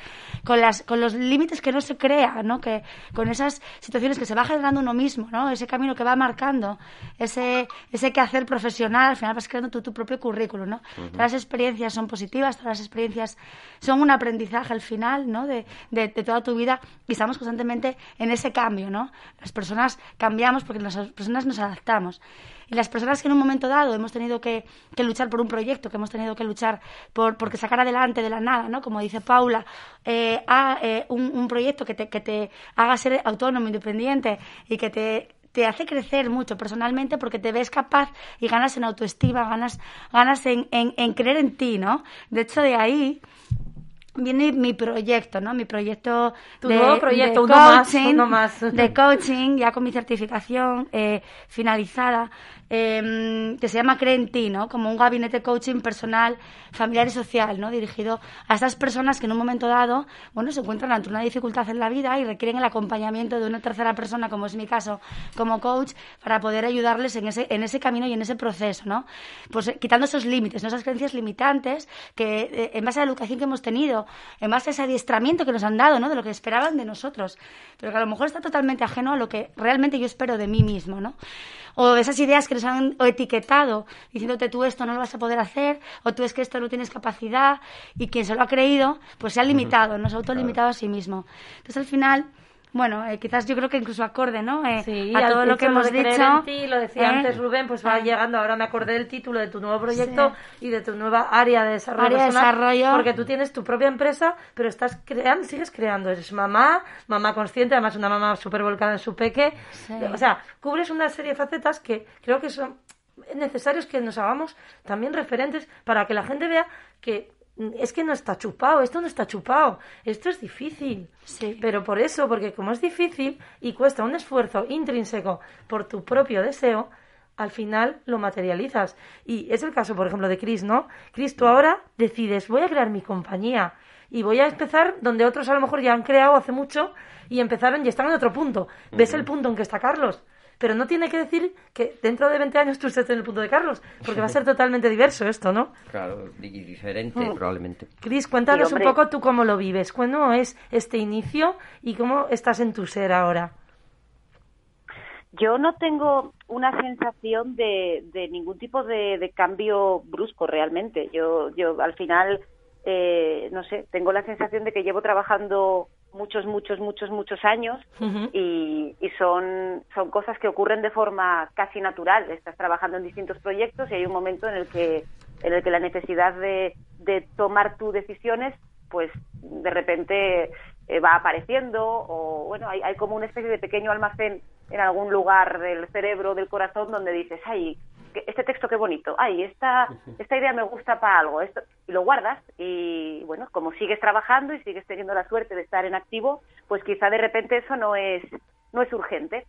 S3: con, las, con los límites que no se crea, ¿no? Que, con esas situaciones que se va generando uno mismo, ¿no? Ese camino que va marcando, ese, ese quehacer profesional, al final vas creando tu, tu propio currículum, ¿no? Todas las experiencias son positivas, todas las experiencias son un aprendizaje al final, ¿no? De, de, de toda tu vida y estamos constantemente en ese cambio, ¿no? Las personas cambiamos porque las personas nos adaptamos. Y las personas que en un momento dado hemos tenido que, luchar por un proyecto, que hemos tenido que luchar por porque sacar adelante de la nada, ¿no? Como dice Paula, eh, a, eh, un, proyecto que te, que te haga ser autónomo, independiente y que te, te hace crecer mucho personalmente porque te ves capaz y ganas en autoestima, ganas, ganas en, en, en creer en ti, ¿no? De hecho, de ahí viene mi proyecto, ¿no? Mi proyecto
S1: de, nuevo proyecto, de coaching,
S3: más, de coaching, ya con mi certificación eh, finalizada, eh, que se llama Cree ¿no? Como un gabinete coaching personal, familiar y social, ¿no? Dirigido a estas personas que en un momento dado, bueno, se encuentran ante una dificultad en la vida y requieren el acompañamiento de una tercera persona, como es mi caso, como coach, para poder ayudarles en ese, en ese camino y en ese proceso, ¿no? Pues eh, quitando esos límites, esas creencias limitantes que, eh, en base a la educación que hemos tenido, en base a ese adiestramiento que nos han dado, ¿no? De lo que esperaban de nosotros, pero que a lo mejor está totalmente ajeno a lo que realmente yo espero de mí mismo, ¿no? o esas ideas que nos han etiquetado diciéndote tú esto no lo vas a poder hacer o tú es que esto no tienes capacidad y quien se lo ha creído pues se ha limitado, no se ha autolimitado a sí mismo. Entonces al final bueno, eh, quizás yo creo que incluso acorde, ¿no?
S1: Eh, sí, a todo lo que hemos dicho. ti, lo decía ¿eh? antes Rubén, pues va llegando. Ahora me acordé del título de tu nuevo proyecto y de tu nueva área de desarrollo
S3: área
S1: personal,
S3: desarrollo.
S1: Porque tú tienes tu propia empresa, pero estás creando, sigues creando. Eres mamá, mamá consciente, además una mamá súper volcada en su peque. O sea, cubres una serie de facetas que creo que son necesarios que nos hagamos también referentes para que la gente vea que es que no está chupado, esto no está chupado, esto es difícil. Sí. Pero por eso, porque como es difícil y cuesta un esfuerzo intrínseco por tu propio deseo, al final lo materializas. Y es el caso, por ejemplo, de Chris, ¿no? Chris, tú ahora decides, voy a crear mi compañía y voy a empezar donde otros a lo mejor ya han creado hace mucho y empezaron y están en otro punto. ¿Ves el punto en que está Carlos? Pero no tiene que decir que dentro de 20 años tú estés en el punto de Carlos, porque va a ser totalmente diverso esto, ¿no?
S2: Claro, y diferente mm. probablemente.
S1: Cris, cuéntanos un poco tú cómo lo vives, cómo es este inicio y cómo estás en tu ser ahora.
S5: Yo no tengo una sensación de, de ningún tipo de, cambio brusco realmente. Yo, yo al final, eh, no sé, tengo la sensación de que llevo trabajando muchos, muchos, muchos, muchos años y, y, son, son cosas que ocurren de forma casi natural. Estás trabajando en distintos proyectos y hay un momento en el que, en el que la necesidad de, de tomar tus decisiones, pues de repente eh, va apareciendo o bueno, hay, hay como una especie de pequeño almacén en algún lugar del cerebro, del corazón, donde dices, ay, este texto qué bonito, ay, esta, esta idea me gusta para algo, esto, y lo guardas y bueno, como sigues trabajando y sigues teniendo la suerte de estar en activo, pues quizá de repente eso no es, no es urgente.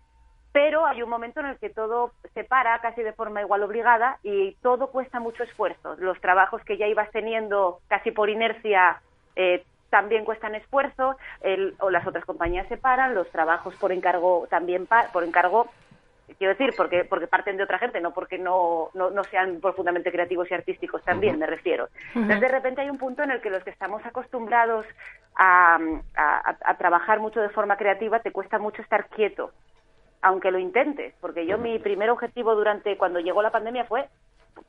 S5: Pero hay un momento en el que todo se para casi de forma igual obligada y todo cuesta mucho esfuerzo. Los trabajos que ya ibas teniendo casi por inercia eh, también cuestan esfuerzo, el, o las otras compañías se paran, los trabajos por encargo también por encargo quiero decir, porque, porque parten de otra gente, no porque no, no, sean profundamente creativos y artísticos también, me refiero. Entonces, de repente hay un punto en el que los que estamos acostumbrados a, a, trabajar mucho de forma creativa, te cuesta mucho estar quieto, aunque lo intentes, porque yo mi primer objetivo durante cuando llegó la pandemia fue,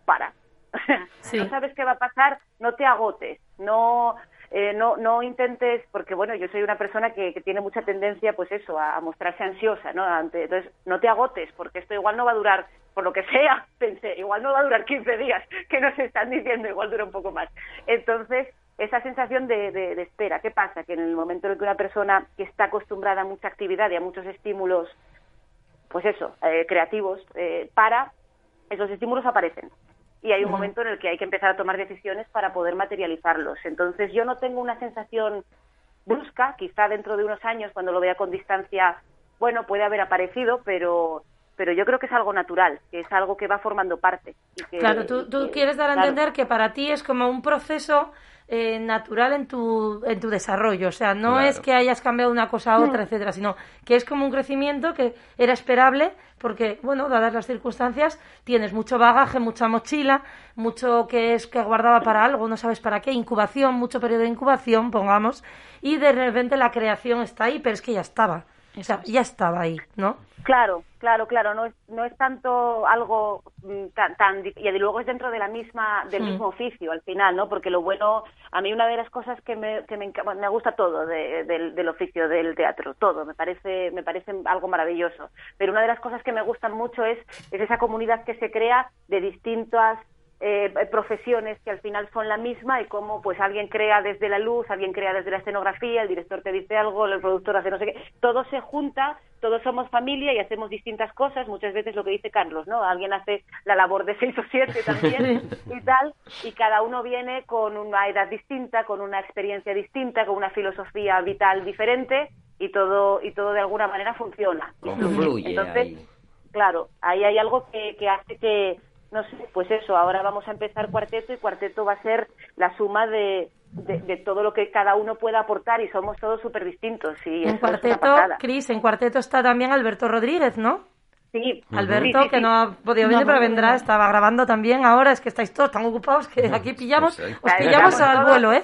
S5: para. no sabes qué va a pasar, no te agotes, no eh, no, no intentes, porque bueno, yo soy una persona que, tiene mucha tendencia, pues eso, a, mostrarse ansiosa, ¿no? entonces, no te agotes, porque esto igual no va a durar, por lo que sea, pensé, igual no va a durar 15 días, que nos están diciendo, igual dura un poco más. Entonces, esa sensación de, de, espera, ¿qué pasa? Que en el momento en que una persona que está acostumbrada a mucha actividad y a muchos estímulos, pues eso, eh, creativos, eh, para, esos estímulos aparecen y hay un momento en el que hay que empezar a tomar decisiones para poder materializarlos. Entonces yo no tengo una sensación brusca, quizá dentro de unos años cuando lo vea con distancia, bueno, puede haber aparecido, pero pero yo creo que es algo natural, que es algo que va formando parte.
S1: claro, tú, tú quieres dar a entender que para ti es como un proceso eh, natural en tu, en tu desarrollo. O sea, no es que hayas cambiado una cosa a otra, etcétera, sino que es como un crecimiento que era esperable porque, bueno, dadas las circunstancias, tienes mucho bagaje, mucha mochila, mucho que es que guardaba para algo, no sabes para qué, incubación, mucho periodo de incubación, pongamos, y de repente la creación está ahí, pero es que ya estaba. O sea, ya estaba ahí, ¿no?
S5: Claro, claro, claro. No es, no es tanto algo mm, tan, tan y luego es dentro de la misma del mismo oficio al final, ¿no? Porque lo bueno, a mí una de las cosas que me, que me, me gusta todo del, del oficio del teatro, todo, me parece me parece algo maravilloso. Pero una de las cosas que me gustan mucho es es esa comunidad que se crea de distintas eh, profesiones que al final son la misma y cómo pues alguien crea desde la luz, alguien crea desde la escenografía, el director te dice algo, el productor hace no sé qué, todo se junta, todos somos familia y hacemos distintas cosas, muchas veces lo que dice Carlos, ¿no? Alguien hace la labor de seis o siete también y tal, y cada uno viene con una edad distinta, con una experiencia distinta, con una filosofía vital diferente y todo y todo de alguna manera funciona. Entonces, claro, ahí hay algo que, que hace que no sé, pues eso, ahora vamos a empezar cuarteto y cuarteto va a ser la suma de, de, todo lo que cada uno pueda aportar y somos todos súper distintos. Y
S1: en cuarteto, Cris, en cuarteto está también Alberto Rodríguez, ¿no?
S5: Sí.
S1: Alberto, que no ha podido venir, pero vendrá, estaba grabando también ahora, es que estáis todos tan ocupados que aquí pillamos, pues os pillamos al vuelo, ¿eh?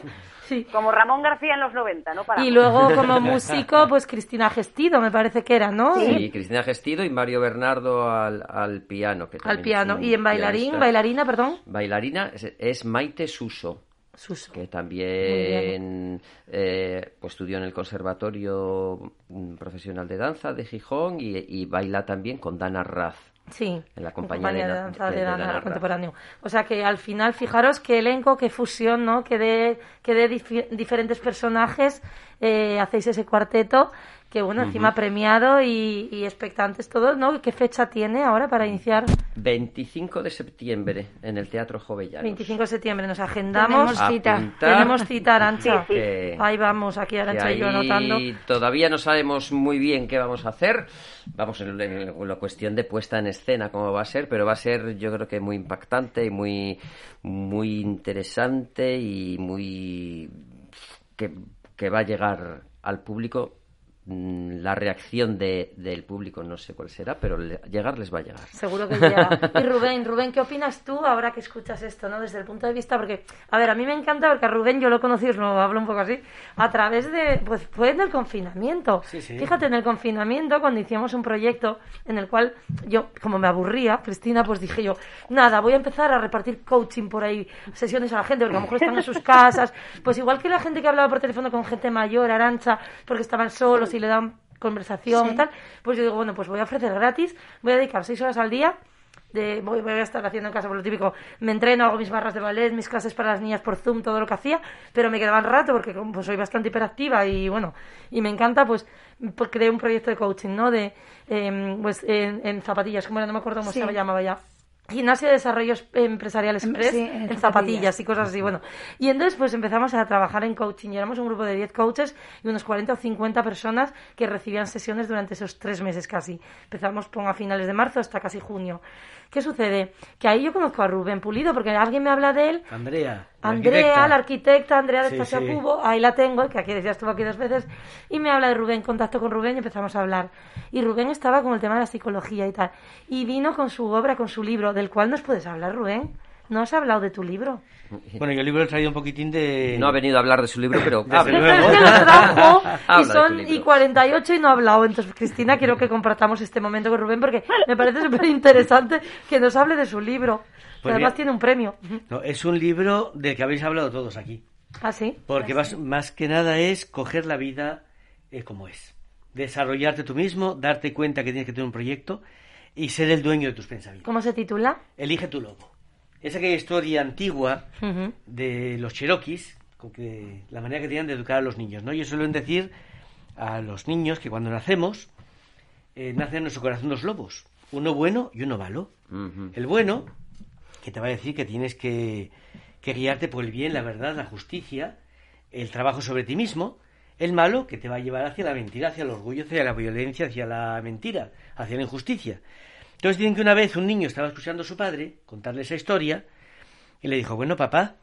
S5: Como Ramón García en los 90, ¿no?
S1: Y luego como músico, pues Cristina Gestido, me parece que era, ¿no?
S2: Sí, Cristina Gestido y Mario Bernardo al, al piano. Que
S1: al piano. ¿Y en bailarín, bailarina, perdón?
S2: Bailarina es, Maite Suso. Suso. que también eh, pues estudió en el Conservatorio Profesional de Danza de Gijón y, y baila también con Dana Raz.
S1: Sí,
S2: en la compañía, de, danza de,
S1: danza contemporáneo. O sea que al final, fijaros qué elenco, qué fusión, ¿no? Que de, que de diferentes personajes eh, hacéis ese cuarteto que bueno, encima premiado y, y, expectantes todos, ¿no? ¿Qué fecha tiene ahora para iniciar?
S2: 25 de septiembre en el Teatro Jovellanos.
S1: 25 de septiembre, nos agendamos.
S3: Tenemos cita.
S1: Tenemos cita, Arancha.
S5: Sí,
S1: Ahí vamos, aquí Arancha y yo anotando.
S2: Todavía no sabemos muy bien qué vamos a hacer. Vamos en, en, la cuestión de puesta en escena, cómo va a ser, pero va a ser yo creo que muy impactante y muy, muy interesante y muy... que, que va a llegar al público la reacción de, del público no sé cuál será, pero llegar les va a llegar.
S1: Seguro que llega. Y Rubén, Rubén, ¿qué opinas tú ahora que escuchas esto, no? Desde el punto de vista, porque, a ver, a mí me encanta porque a Rubén yo lo conocí, os lo hablo un poco así, a través de, pues fue en el confinamiento. Fíjate, en el confinamiento, cuando hicimos un proyecto en el cual yo, como me aburría, Cristina, pues dije yo, nada, voy a empezar a repartir coaching por ahí, sesiones a la gente, porque a lo mejor están en sus casas, pues igual que la gente que hablaba por teléfono con gente mayor, arancha, porque estaban solos y le dan conversación y tal, pues yo digo, bueno, pues voy a ofrecer gratis, voy a dedicar seis horas al día de, voy, voy, a estar haciendo en casa por lo típico, me entreno, hago mis barras de ballet, mis clases para las niñas por Zoom, todo lo que hacía, pero me quedaba el rato porque pues, soy bastante hiperactiva y bueno, y me encanta, pues, pues creé un proyecto de coaching, ¿no? De, eh, pues, en, en, zapatillas, como era, no me acuerdo cómo sí. se llamaba ya Gimnasia de Desarrollo Empresarial Express sí, en, zapatillas. y cosas así. Bueno, y entonces pues empezamos a trabajar en coaching. Y éramos un grupo de 10 coaches y unos 40 o 50 personas que recibían sesiones durante esos tres meses casi. Empezamos a finales de marzo hasta casi junio. ¿Qué sucede? Que ahí yo conozco a Rubén Pulido porque alguien me habla de él.
S4: Andrea.
S1: Andrea, la arquitecta, Andrea de sí, Espacio sí. Cubo, ahí la tengo, que aquí ya estuvo aquí dos veces, y me habla de Rubén, contacto con Rubén y empezamos a hablar. Y Rubén estaba con el tema de la psicología y tal. Y vino con su obra, con su libro, del cual nos puedes hablar, Rubén. ¿No has hablado de tu libro?
S4: Bueno, yo el libro he traído un poquitín de...
S2: No ha venido a hablar de su libro, pero...
S1: Desde luego. Es que lo trajo y son y 48 y no ha hablado. Entonces, Cristina, quiero que compartamos este momento con Rubén porque me parece súper interesante que nos hable de su libro. Pues además tiene un premio.
S4: No, es un libro del que habéis hablado todos aquí.
S1: ¿Ah, sí?
S4: Porque
S1: ¿Ah, sí?
S4: más, más, que nada es coger la vida eh, como es. Desarrollarte tú mismo, darte cuenta que tienes que tener un proyecto y ser el dueño de tus pensamientos.
S1: ¿Cómo se titula?
S4: Elige tu lobo. Es aquella historia antigua
S1: Uh -huh.
S4: de los cheroquis, con que, la manera que tenían de educar a los niños. ¿no? Ellos suelen decir a los niños que cuando nacemos, eh, nacen en nuestro corazón dos lobos, uno bueno y uno malo.
S2: Uh -huh.
S4: El bueno, que te va a decir que tienes que, que guiarte por el bien, la verdad, la justicia, el trabajo sobre ti mismo. El malo, que te va a llevar hacia la mentira, hacia el orgullo, hacia la violencia, hacia la mentira, hacia la injusticia. Entonces dicen que una vez un niño estaba escuchando a su padre contarle esa historia y le dijo, bueno papá,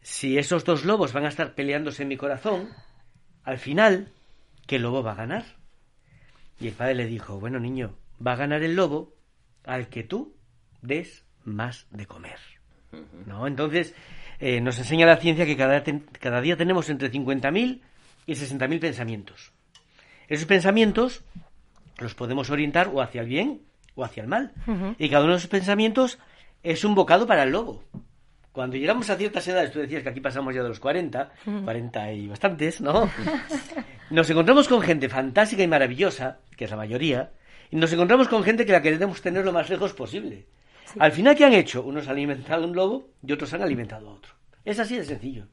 S4: si esos dos lobos van a estar peleándose en mi corazón, al final, ¿qué lobo va a ganar? Y el padre le dijo, bueno niño, va a ganar el lobo al que tú des más de comer. ¿No? Entonces, eh, nos enseña la ciencia que cada, ten, cada día tenemos entre 50.000 y 60.000 pensamientos. Esos pensamientos los podemos orientar o hacia el bien o hacia el mal.
S1: Uh -huh.
S4: Y cada uno de esos pensamientos es un bocado para el lobo. Cuando llegamos a ciertas edades, tú decías que aquí pasamos ya de los 40, uh -huh. 40 y bastantes, ¿no? nos encontramos con gente fantástica y maravillosa, que es la mayoría, y nos encontramos con gente que la queremos tener lo más lejos posible. Sí. Al final, ¿qué han hecho? Unos han alimentado a un lobo y otros han alimentado a otro. Es así de sencillo.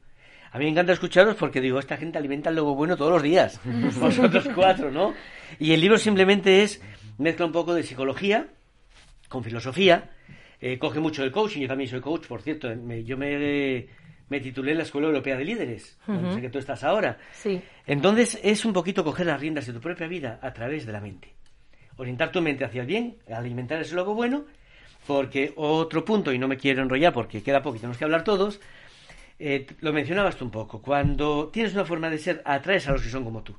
S4: A mí me encanta escucharos porque digo, esta gente alimenta al lobo bueno todos los días. Vosotros cuatro, ¿no? Y el libro simplemente es, mezcla un poco de psicología con filosofía, eh, coge mucho del coaching, yo también soy coach, por cierto, me, yo me, me, titulé en la Escuela Europea de Líderes, uh -huh. donde sé que tú estás ahora.
S1: Sí.
S4: Entonces es un poquito coger las riendas de tu propia vida a través de la mente. Orientar tu mente hacia el bien, alimentar ese lobo bueno, porque otro punto, y no me quiero enrollar porque queda poco y tenemos que hablar todos, eh, lo mencionabas tú un poco, cuando tienes una forma de ser, atraes a los que son como tú.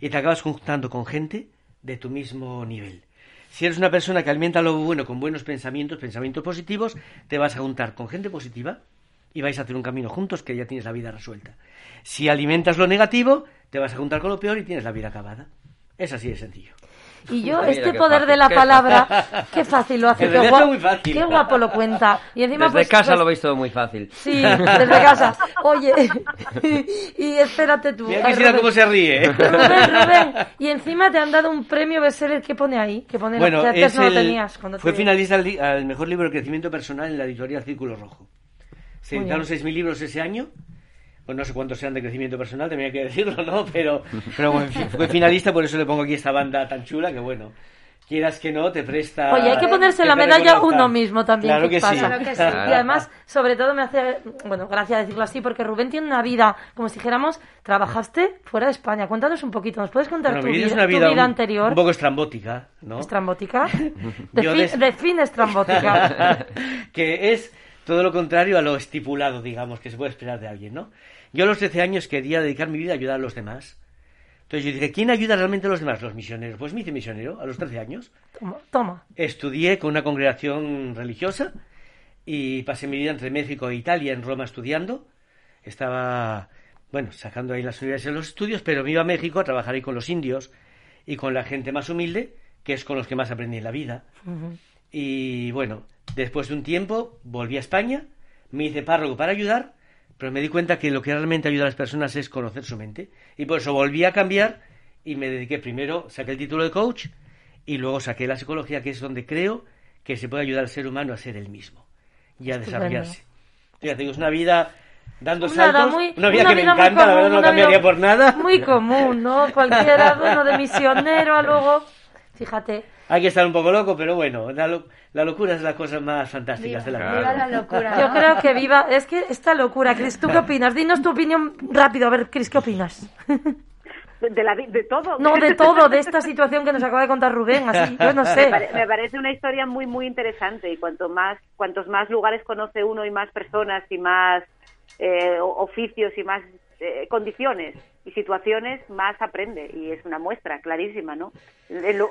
S4: Y te acabas juntando con gente de tu mismo nivel. Si eres una persona que alimenta lo bueno con buenos pensamientos, pensamientos positivos, te vas a juntar con gente positiva y vais a hacer un camino juntos que ya tienes la vida resuelta. Si alimentas lo negativo, te vas a juntar con lo peor y tienes la vida acabada. Es así de sencillo.
S1: Y yo, este poder de la palabra, qué fácil lo hace.
S4: Qué, guapo, muy fácil.
S1: qué guapo lo cuenta. Y encima,
S2: desde
S1: pues,
S2: casa
S1: pues,
S2: lo veis todo muy fácil.
S1: Sí, desde casa. Oye, y espérate tú.
S4: Mira Cristina cómo se ríe.
S1: Rubén, Rubén, y encima te han dado un premio bestseller. ¿Qué pone ahí? ¿Qué pone
S4: bueno,
S1: que
S4: es
S1: no
S4: el,
S1: lo tenías cuando
S4: fue
S1: te...
S4: finalista al, al, mejor libro de crecimiento personal en la editorial Círculo Rojo. Se editaron 6.000 libros ese año pues no sé cuántos sean de crecimiento personal, también hay que decirlo, ¿no? Pero, pero bueno, fue finalista, por eso le pongo aquí esta banda tan chula que bueno quieras que no, te presta.
S1: Oye, hay que ponerse la medalla uno mismo también.
S4: Claro que,
S1: pasa?
S4: sí.
S1: Claro que sí. Y además, sobre todo me hace, bueno, gracia decirlo así, porque Rubén tiene una vida, como si dijéramos, trabajaste fuera de España. Cuéntanos un poquito, ¿nos puedes contar tu, vida,
S4: es una vida,
S1: tu vida
S4: un,
S1: anterior?
S4: Un poco estrambótica, ¿no?
S1: ¿Estrambótica? Define estrambótica.
S4: que es todo lo contrario a lo estipulado, digamos, que se puede esperar de alguien, ¿no? Yo a los 13 años quería dedicar mi vida a ayudar a los demás entonces yo dije, ¿quién ayuda realmente a los demás? Los misioneros. Pues me hice misionero a los 13 años.
S1: Toma, toma.
S4: Estudié con una congregación religiosa y pasé mi vida entre México e Italia, en Roma, estudiando. Estaba, bueno, sacando ahí las universidades los estudios, pero me iba a México a trabajar ahí con los indios y con la gente más humilde, que es con los que más aprendí en la vida. Y bueno, después de un tiempo volví a España, me hice párroco para ayudar pero me di cuenta que lo que realmente ayuda a las personas es conocer su mente. Y por eso volví a cambiar y me dediqué primero, saqué el título de coach y luego saqué la psicología, que es donde creo que se puede ayudar al ser humano a ser el mismo y a desarrollarse. Ya te digo, es una vida dando saltos, una vida que me encanta, la verdad no cambiaría por nada.
S1: Muy común, ¿no? Cualquiera, bueno, de misionero a luego, fíjate,
S4: hay que estar un poco loco, pero bueno, la, la locura es la cosa más fantástica de la vida.
S3: Viva la locura.
S1: Yo creo que viva, es que esta locura, Cris, ¿tú qué opinas? Dinos tu opinión rápido, a ver, Cris, ¿qué opinas?
S5: De, la, de todo.
S1: No, de todo, de esta situación que nos acaba de contar Rubén, así, yo no sé.
S5: Me, parece una historia muy, muy interesante y cuanto más, cuantos más lugares conoce uno y más personas y más eh, oficios y más eh, condiciones y situaciones más aprende y es una muestra clarísima, ¿no?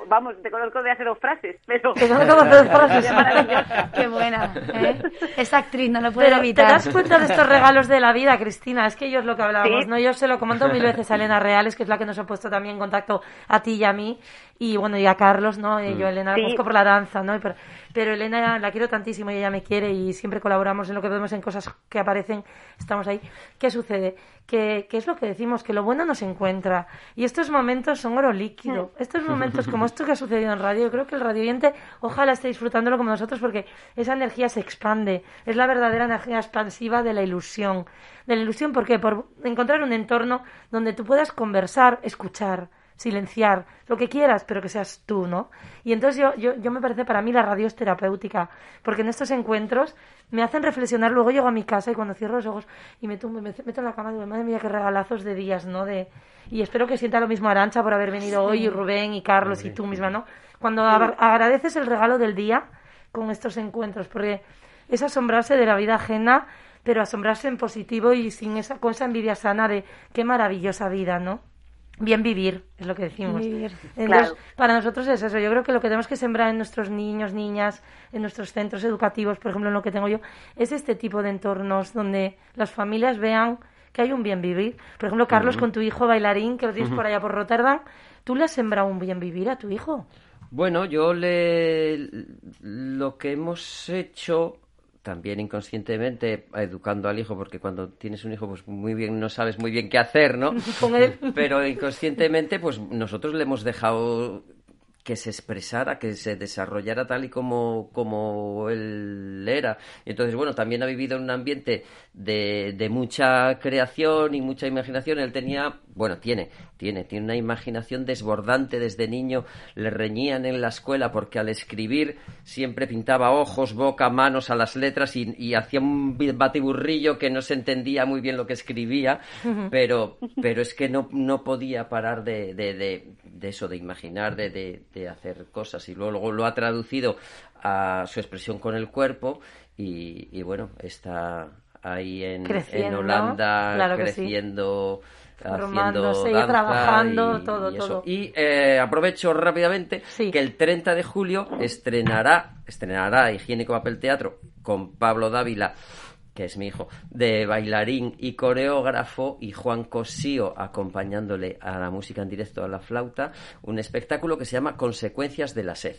S5: vamos, te conozco de hacer dos frases, pero...
S1: Te conozco de hacer frases.
S3: Qué buena, ¿eh? Esa actriz no lo puede evitar.
S1: ¿Te das cuenta de estos regalos de la vida, Cristina? Es que yo es lo que hablábamos, ¿no? Yo se lo comento mil veces a Elena Reales, que es la que nos ha puesto también en contacto a ti y a mí, y bueno, y a Carlos, ¿no? Y yo mm. Elena la conozco por la danza, ¿no? Pero, pero, Elena la quiero tantísimo y ella me quiere y siempre colaboramos en lo que vemos en cosas que aparecen, estamos ahí. ¿Qué sucede? Que, que es lo que decimos, que lo bueno no se encuentra. Y estos momentos son oro líquido. Mm. Estos momentos como esto que ha sucedido en radio, yo creo que el radioyente ojalá esté disfrutándolo como nosotros porque esa energía se expande. Es la verdadera energía expansiva de la ilusión. De la ilusión, ¿por qué? Por encontrar un entorno donde tú puedas conversar, escuchar, silenciar, lo que quieras, pero que seas tú, ¿no? Y entonces yo, yo, yo me parece, para mí la radio es terapéutica, porque en estos encuentros me hacen reflexionar, luego llego a mi casa y cuando cierro los ojos y me, tumbo, me meto en la cama, digo, madre mía, qué regalazos de días, ¿no? De, y espero que sienta lo mismo Arancha por haber venido hoy, y Rubén y Carlos y tú misma, ¿no? Cuando agradeces el regalo del día con estos encuentros, porque es asombrarse de la vida ajena, pero asombrarse en positivo y sin esa, con esa envidia sana de qué maravillosa vida, ¿no? Bien vivir, es lo que decimos. Entonces, para nosotros es eso. Yo creo que lo que tenemos que sembrar en nuestros niños, niñas, en nuestros centros educativos, por ejemplo, en lo que tengo yo, es este tipo de entornos donde las familias vean que hay un bien vivir. Por ejemplo, Carlos, con tu hijo bailarín, que lo tienes por allá por Rotterdam, ¿tú le has sembrado un bien vivir a tu hijo?
S2: Bueno, yo le. Lo que hemos hecho también inconscientemente educando al hijo, porque cuando tienes un hijo, pues muy bien, no sabes muy bien qué hacer, ¿no? Pero inconscientemente, pues nosotros le hemos dejado que se expresara, que se desarrollara tal y como, como él era. Entonces, bueno, también ha vivido en un ambiente de, de mucha creación y mucha imaginación. Él tenía, bueno, tiene, tiene, tiene una imaginación desbordante desde niño. Le reñían en la escuela porque al escribir siempre pintaba ojos, boca, manos a las letras y, hacía un batiburrillo que no se entendía muy bien lo que escribía, pero, pero es que no, no podía parar de, de, de, eso, de imaginar, de, de, hacer cosas. Y luego lo ha traducido a su expresión con el cuerpo y, bueno, está ahí en, en Holanda creciendo. haciendo danza
S1: trabajando,
S2: y,
S1: todo,
S2: todo. Y eh, aprovecho rápidamente que el 30 de julio estrenará, estrenará Higiénico Papel Teatro con Pablo Dávila que es mi hijo, de bailarín y coreógrafo, y Juan Cosío acompañándole a la música en directo a la flauta, un espectáculo que se llama Consecuencias de la sed.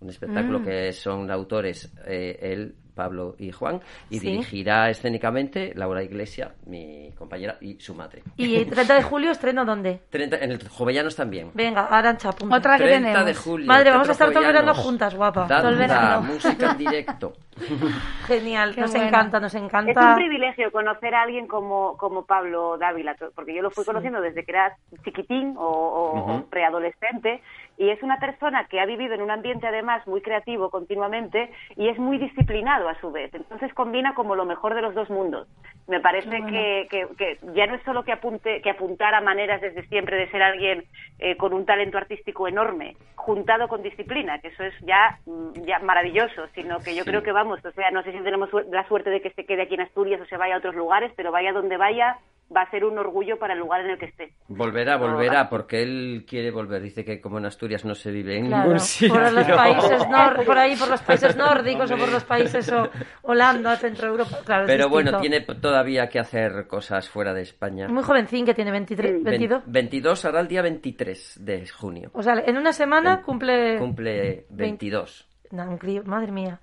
S2: Un espectáculo mm. que son autores, eh, él, Pablo y Juan, y dirigirá escénicamente Laura Iglesia, mi compañera, y su madre.
S1: ¿Y el 30 de julio estreno dónde?
S2: 30, en el Jovellanos también.
S1: Venga, Arancha, punto.
S3: Otra que
S2: 30
S3: tenemos.
S2: de julio.
S1: Madre, vamos a estar todo el verano juntas, guapa.
S2: Danza,
S1: Todo el verano.
S2: música en directo.
S1: Genial,
S3: Qué
S1: nos
S3: bueno.
S1: encanta, nos
S5: Es un
S1: encanta.
S5: privilegio conocer a alguien como, como Pablo Dávila, porque yo lo fui conociendo desde que era chiquitín o, preadolescente, y es una persona que ha vivido en un ambiente además muy creativo continuamente y es muy disciplinado a su vez. Entonces combina como lo mejor de los dos mundos. Me parece que, que- que ya no es solo que, apunte, que apuntar a maneras desde siempre de ser alguien eh, con un talento artístico enorme, juntado con disciplina, que eso es ya, mm, ya maravilloso, sino que yo
S2: Sí.
S5: creo que vamos, o sea, no sé si tenemos la suerte de que se quede aquí en Asturias o se vaya a otros lugares, pero vaya donde vaya, va a ser un orgullo para el lugar en el que esté.
S2: Volverá, volverá, porque él quiere volver. Dice que como en Asturias no se vive en
S1: claro,
S2: ningún sitio.
S1: Por, los países nor por ahí, por los países nórdicos o por los países o Holanda, Centro Europa. Claro,
S2: Pero bueno, tiene todavía que hacer cosas fuera de España.
S1: Muy jovencín que tiene 23, 22.
S2: 22 hará el día 23 de junio.
S1: O sea, en una semana cumple...
S2: Cumple 22.
S1: 20. Vietnam, crío, madre mía.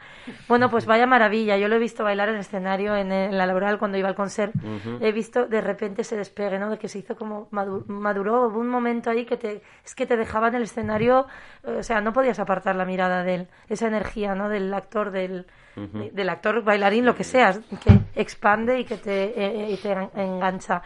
S1: Bueno, pues vaya maravilla, yo lo he visto bailar en el escenario, en, la laboral, cuando iba al concert, he visto de repente ese despegue, ¿no? De que se hizo como, maduró, hubo un momento ahí que te, es que te dejaba en el escenario, eh, o sea, no podías apartar la mirada de él, esa energía, ¿no? Del actor, del de- del actor bailarín, lo que seas, que expande y que te, eh, y te en- engancha.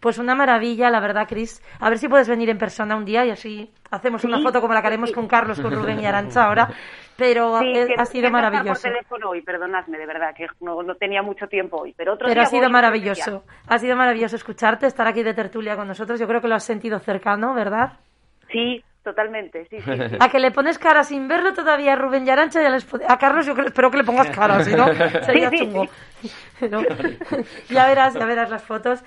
S1: Pues una maravilla, la verdad, Cris. A ver si puedes venir en persona un día y así hacemos una foto como la que haremos con Carlos, con Rubén y Arancha ahora. Pero
S5: Sí,
S1: eh,
S5: que-
S1: ha sido
S5: que
S1: maravilloso.
S5: por teléfono hoy, perdonadme, de verdad, que no, no tenía mucho tiempo hoy, pero otro
S1: Pero ha sido maravilloso. Ha sido maravilloso escucharte, estar aquí de tertulia con nosotros. Yo creo que lo has sentido cercano, ¿verdad?
S5: Sí, totalmente, sí, sí. sí.
S1: A que le pones cara sin verlo todavía a Rubén y Arancha y a, les- a Carlos yo creo- espero que le pongas cara, si no sería chungo. Ya verás, ya verás las fotos.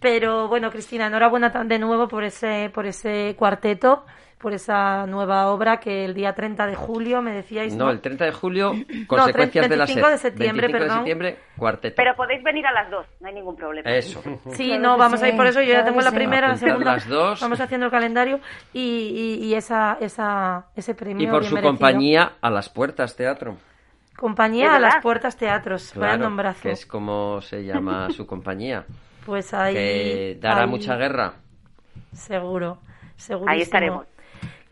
S1: Pero bueno, Cristina, enhorabuena tan- de nuevo por ese, por ese cuarteto, por esa nueva obra que el día 30 de julio me decíais.
S2: No,
S1: ¿no?
S2: el 30 de julio, consecuencias de la
S1: 25 de
S2: SER.
S1: septiembre,
S2: 25 de
S1: perdón.
S2: septiembre, cuarteto.
S5: Pero podéis venir a las dos, no hay ningún problema.
S2: Eso.
S1: Sí,
S3: Claro
S1: no, vamos
S3: sí,
S1: a ir por eso. Yo ya
S3: claro
S1: tengo
S3: que
S1: la
S3: sí.
S1: primera, la segunda.
S2: las dos.
S1: Vamos haciendo el calendario y, y, y esa, esa, ese premio.
S2: Y por
S1: bien
S2: su
S1: merecido.
S2: compañía a las puertas teatro.
S1: Compañía
S5: ¿De
S1: a las puertas teatros. Vaya
S2: Claro,
S1: nombrazo.
S2: que es como se llama su compañía.
S1: Pues ahí.
S2: que dará
S1: ahí-
S2: mucha guerra.
S1: Seguro, seguro.
S5: Ahí estaremos.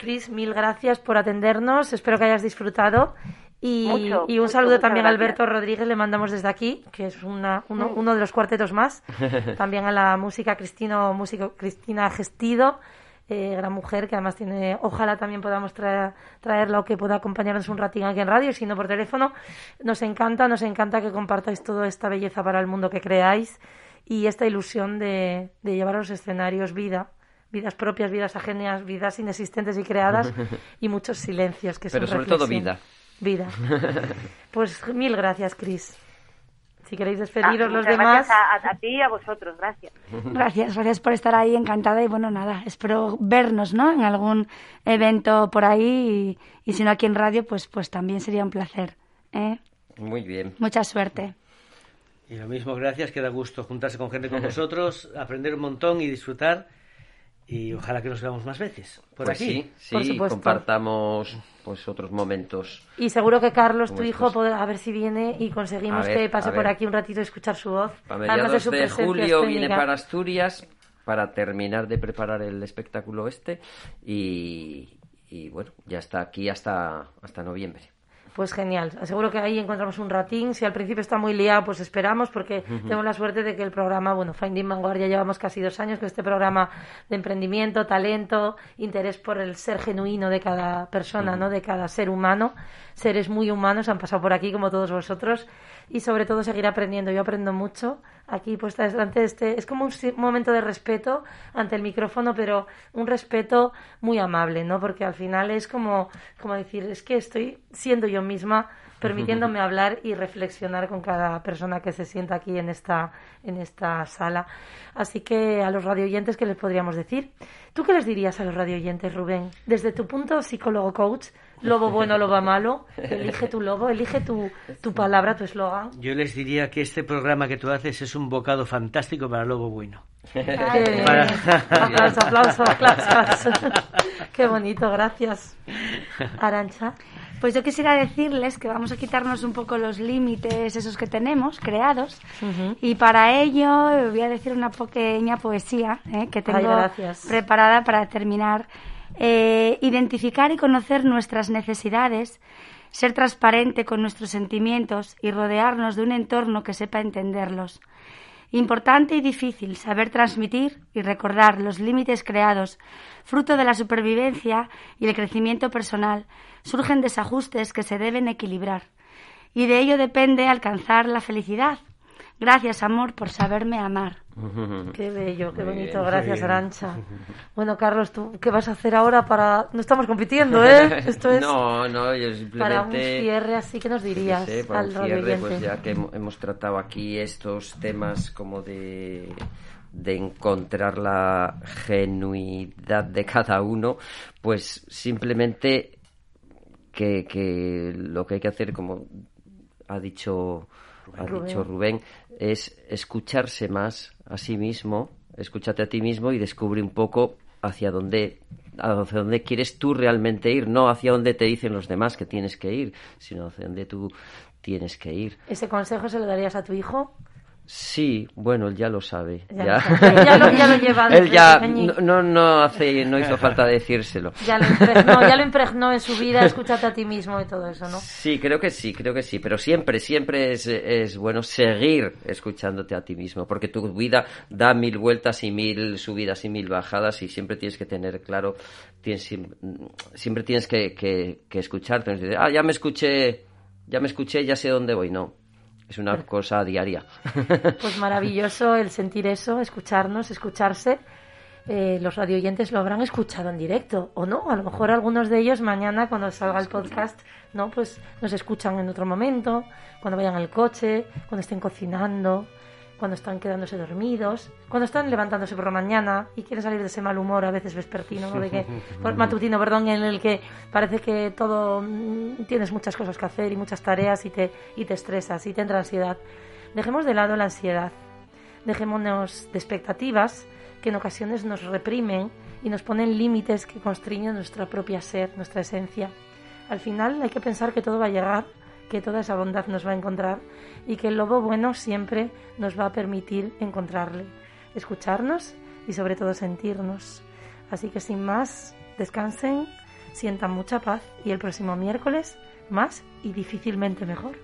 S1: Cris, mil gracias por atendernos. Espero que hayas disfrutado. Y,
S5: Mucho,
S1: y un
S5: mucho,
S1: saludo también a. Alberto Rodríguez, le mandamos desde aquí, que es una, uno, uno de los cuartetos más. también a la música Cristino, músico Cristina Gestido, eh, gran mujer, que además tiene, ojalá también podamos traer, traerla o que pueda acompañarnos un ratín aquí en radio, si no por teléfono. Nos encanta, nos encanta que compartáis toda esta belleza para el mundo que creáis y esta ilusión de, de llevar a los escenarios vida, vidas propias, vidas ajenas, vidas inexistentes y creadas y muchos silencios que
S2: Pero
S1: son
S2: sobre todo vida.
S1: Vida. Pues mil gracias, Cris. Si queréis
S5: Ah,
S1: despediros los demás.
S5: Gracias a, a ti y a vosotros, gracias.
S3: Gracias, gracias por estar ahí, encantada. Y bueno, nada, espero vernos, ¿no? En algún evento por ahí. Y, y si no aquí en radio, pues, pues también sería un placer. ¿eh?
S2: Muy bien.
S3: Mucha suerte.
S4: Y lo mismo, gracias, que da gusto juntarse con gente como vosotros, aprender un montón y disfrutar. Y ojalá que nos veamos más veces. Por
S2: Pues
S4: aquí.
S2: sí, sí, compartamos pues otros momentos.
S1: Y seguro que Carlos, tu hijo, podrá, a ver si viene y conseguimos
S2: A ver,
S1: que pase
S2: a
S1: por aquí un ratito y escuchar su voz.
S2: A mediados
S1: su
S2: de, julio viene para Asturias para terminar de preparar el espectáculo este y, y bueno, ya está aquí hasta, hasta noviembre.
S1: Pues genial, seguro que ahí encontramos un ratín. Si al principio está muy liado, pues esperamos, porque tengo la suerte de que el programa, bueno, Finding Vanguard ya llevamos casi dos años con este programa de emprendimiento, talento, interés por el ser genuino de cada persona, ¿no? De cada ser humano. Seres muy humanos han pasado por aquí, como todos vosotros, y sobre todo seguir aprendiendo. Yo aprendo mucho aquí puesta delante de este. Es como un momento de respeto ante el micrófono, pero un respeto muy amable, ¿no? Porque al final es como, como decir, es que estoy siendo yo misma, permitiéndome hablar y reflexionar con cada persona que se sienta aquí en esta, en esta sala. Así que a los radioyentes, ¿qué les podríamos decir? ¿Tú qué les dirías a los radioyentes, Rubén? Desde tu punto psicólogo coach, lobo bueno, lobo malo, elige tu lobo, elige tu, tu palabra, tu eslogan.
S4: Yo les diría que este programa que tú haces es un bocado fantástico para Lobo Bueno.
S1: Qué
S4: Para-
S1: Aplauso, aplauso, aplausos. Qué bonito, gracias. Arancha.
S3: Pues yo quisiera decirles que vamos a quitarnos un poco los límites esos que tenemos creados y para ello voy a decir una pequeña poesía ¿eh? que tengo preparada para terminar. Eh, identificar y conocer nuestras necesidades, ser transparente con nuestros sentimientos y rodearnos de un entorno que sepa entenderlos. Importante y difícil saber transmitir y recordar los límites creados, fruto de la supervivencia y el crecimiento personal, surgen desajustes que se deben equilibrar. Y de ello depende alcanzar la felicidad. Gracias, amor, por saberme amar.
S1: Qué bello, qué bonito. Gracias, Arancha. Bueno, Carlos, ¿tú qué vas a hacer ahora para...? No estamos compitiendo, ¿eh?
S2: Esto es... No, no, yo simplemente...
S1: Para un cierre así, que nos dirías
S2: para un cierre, pues ya que hemos tratado aquí estos temas como de de encontrar la genuidad de cada uno, pues simplemente que, que lo que hay que hacer, como ha dicho, ha dicho Rubén, es escucharse más a sí mismo, escúchate a ti mismo y descubre un poco hacia dónde hacia dónde quieres tú realmente ir, no hacia dónde te dicen los demás que tienes que ir, sino hacia dónde tú tienes que ir.
S1: ¿Ese consejo se lo darías a tu hijo?
S2: Sí, bueno, él ya lo sabe.
S1: Ya, Lo, lleva.
S2: él ya no, no, hace, no hizo falta decírselo.
S1: Ya lo, impregnó, ya lo impregnó en su vida, escúchate a ti mismo y todo eso, ¿no?
S2: Sí, creo que sí, creo que sí. Pero siempre, siempre es, es bueno seguir escuchándote a ti mismo, porque tu vida da mil vueltas y mil subidas y mil bajadas y siempre tienes que tener claro, tienes, siempre tienes que, que, que escucharte. Ah, ya me escuché, ya me escuché, ya sé dónde voy. No, es una cosa diaria.
S1: Pues maravilloso el sentir eso, escucharnos, escucharse. Eh, los radioyentes lo habrán escuchado en directo o no. A lo mejor algunos de ellos mañana cuando salga el podcast, no, pues nos escuchan en otro momento, cuando vayan al coche, cuando estén cocinando, cuando están quedándose dormidos, cuando están levantándose por la mañana y quieren salir de ese mal humor a veces vespertino, de que, matutino, perdón, en el que parece que todo mm, tienes muchas cosas que hacer y muchas tareas y te, y te estresas y te entra ansiedad. Dejemos de lado la ansiedad, dejémonos de expectativas que en ocasiones nos reprimen y nos ponen límites que constriñen nuestra propia ser, nuestra esencia. Al final hay que pensar que todo va a llegar que toda esa bondad nos va a encontrar y que el lobo bueno siempre nos va a permitir encontrarle, escucharnos y sobre todo sentirnos. Así que sin más, descansen, sientan mucha paz y el próximo miércoles más y difícilmente mejor.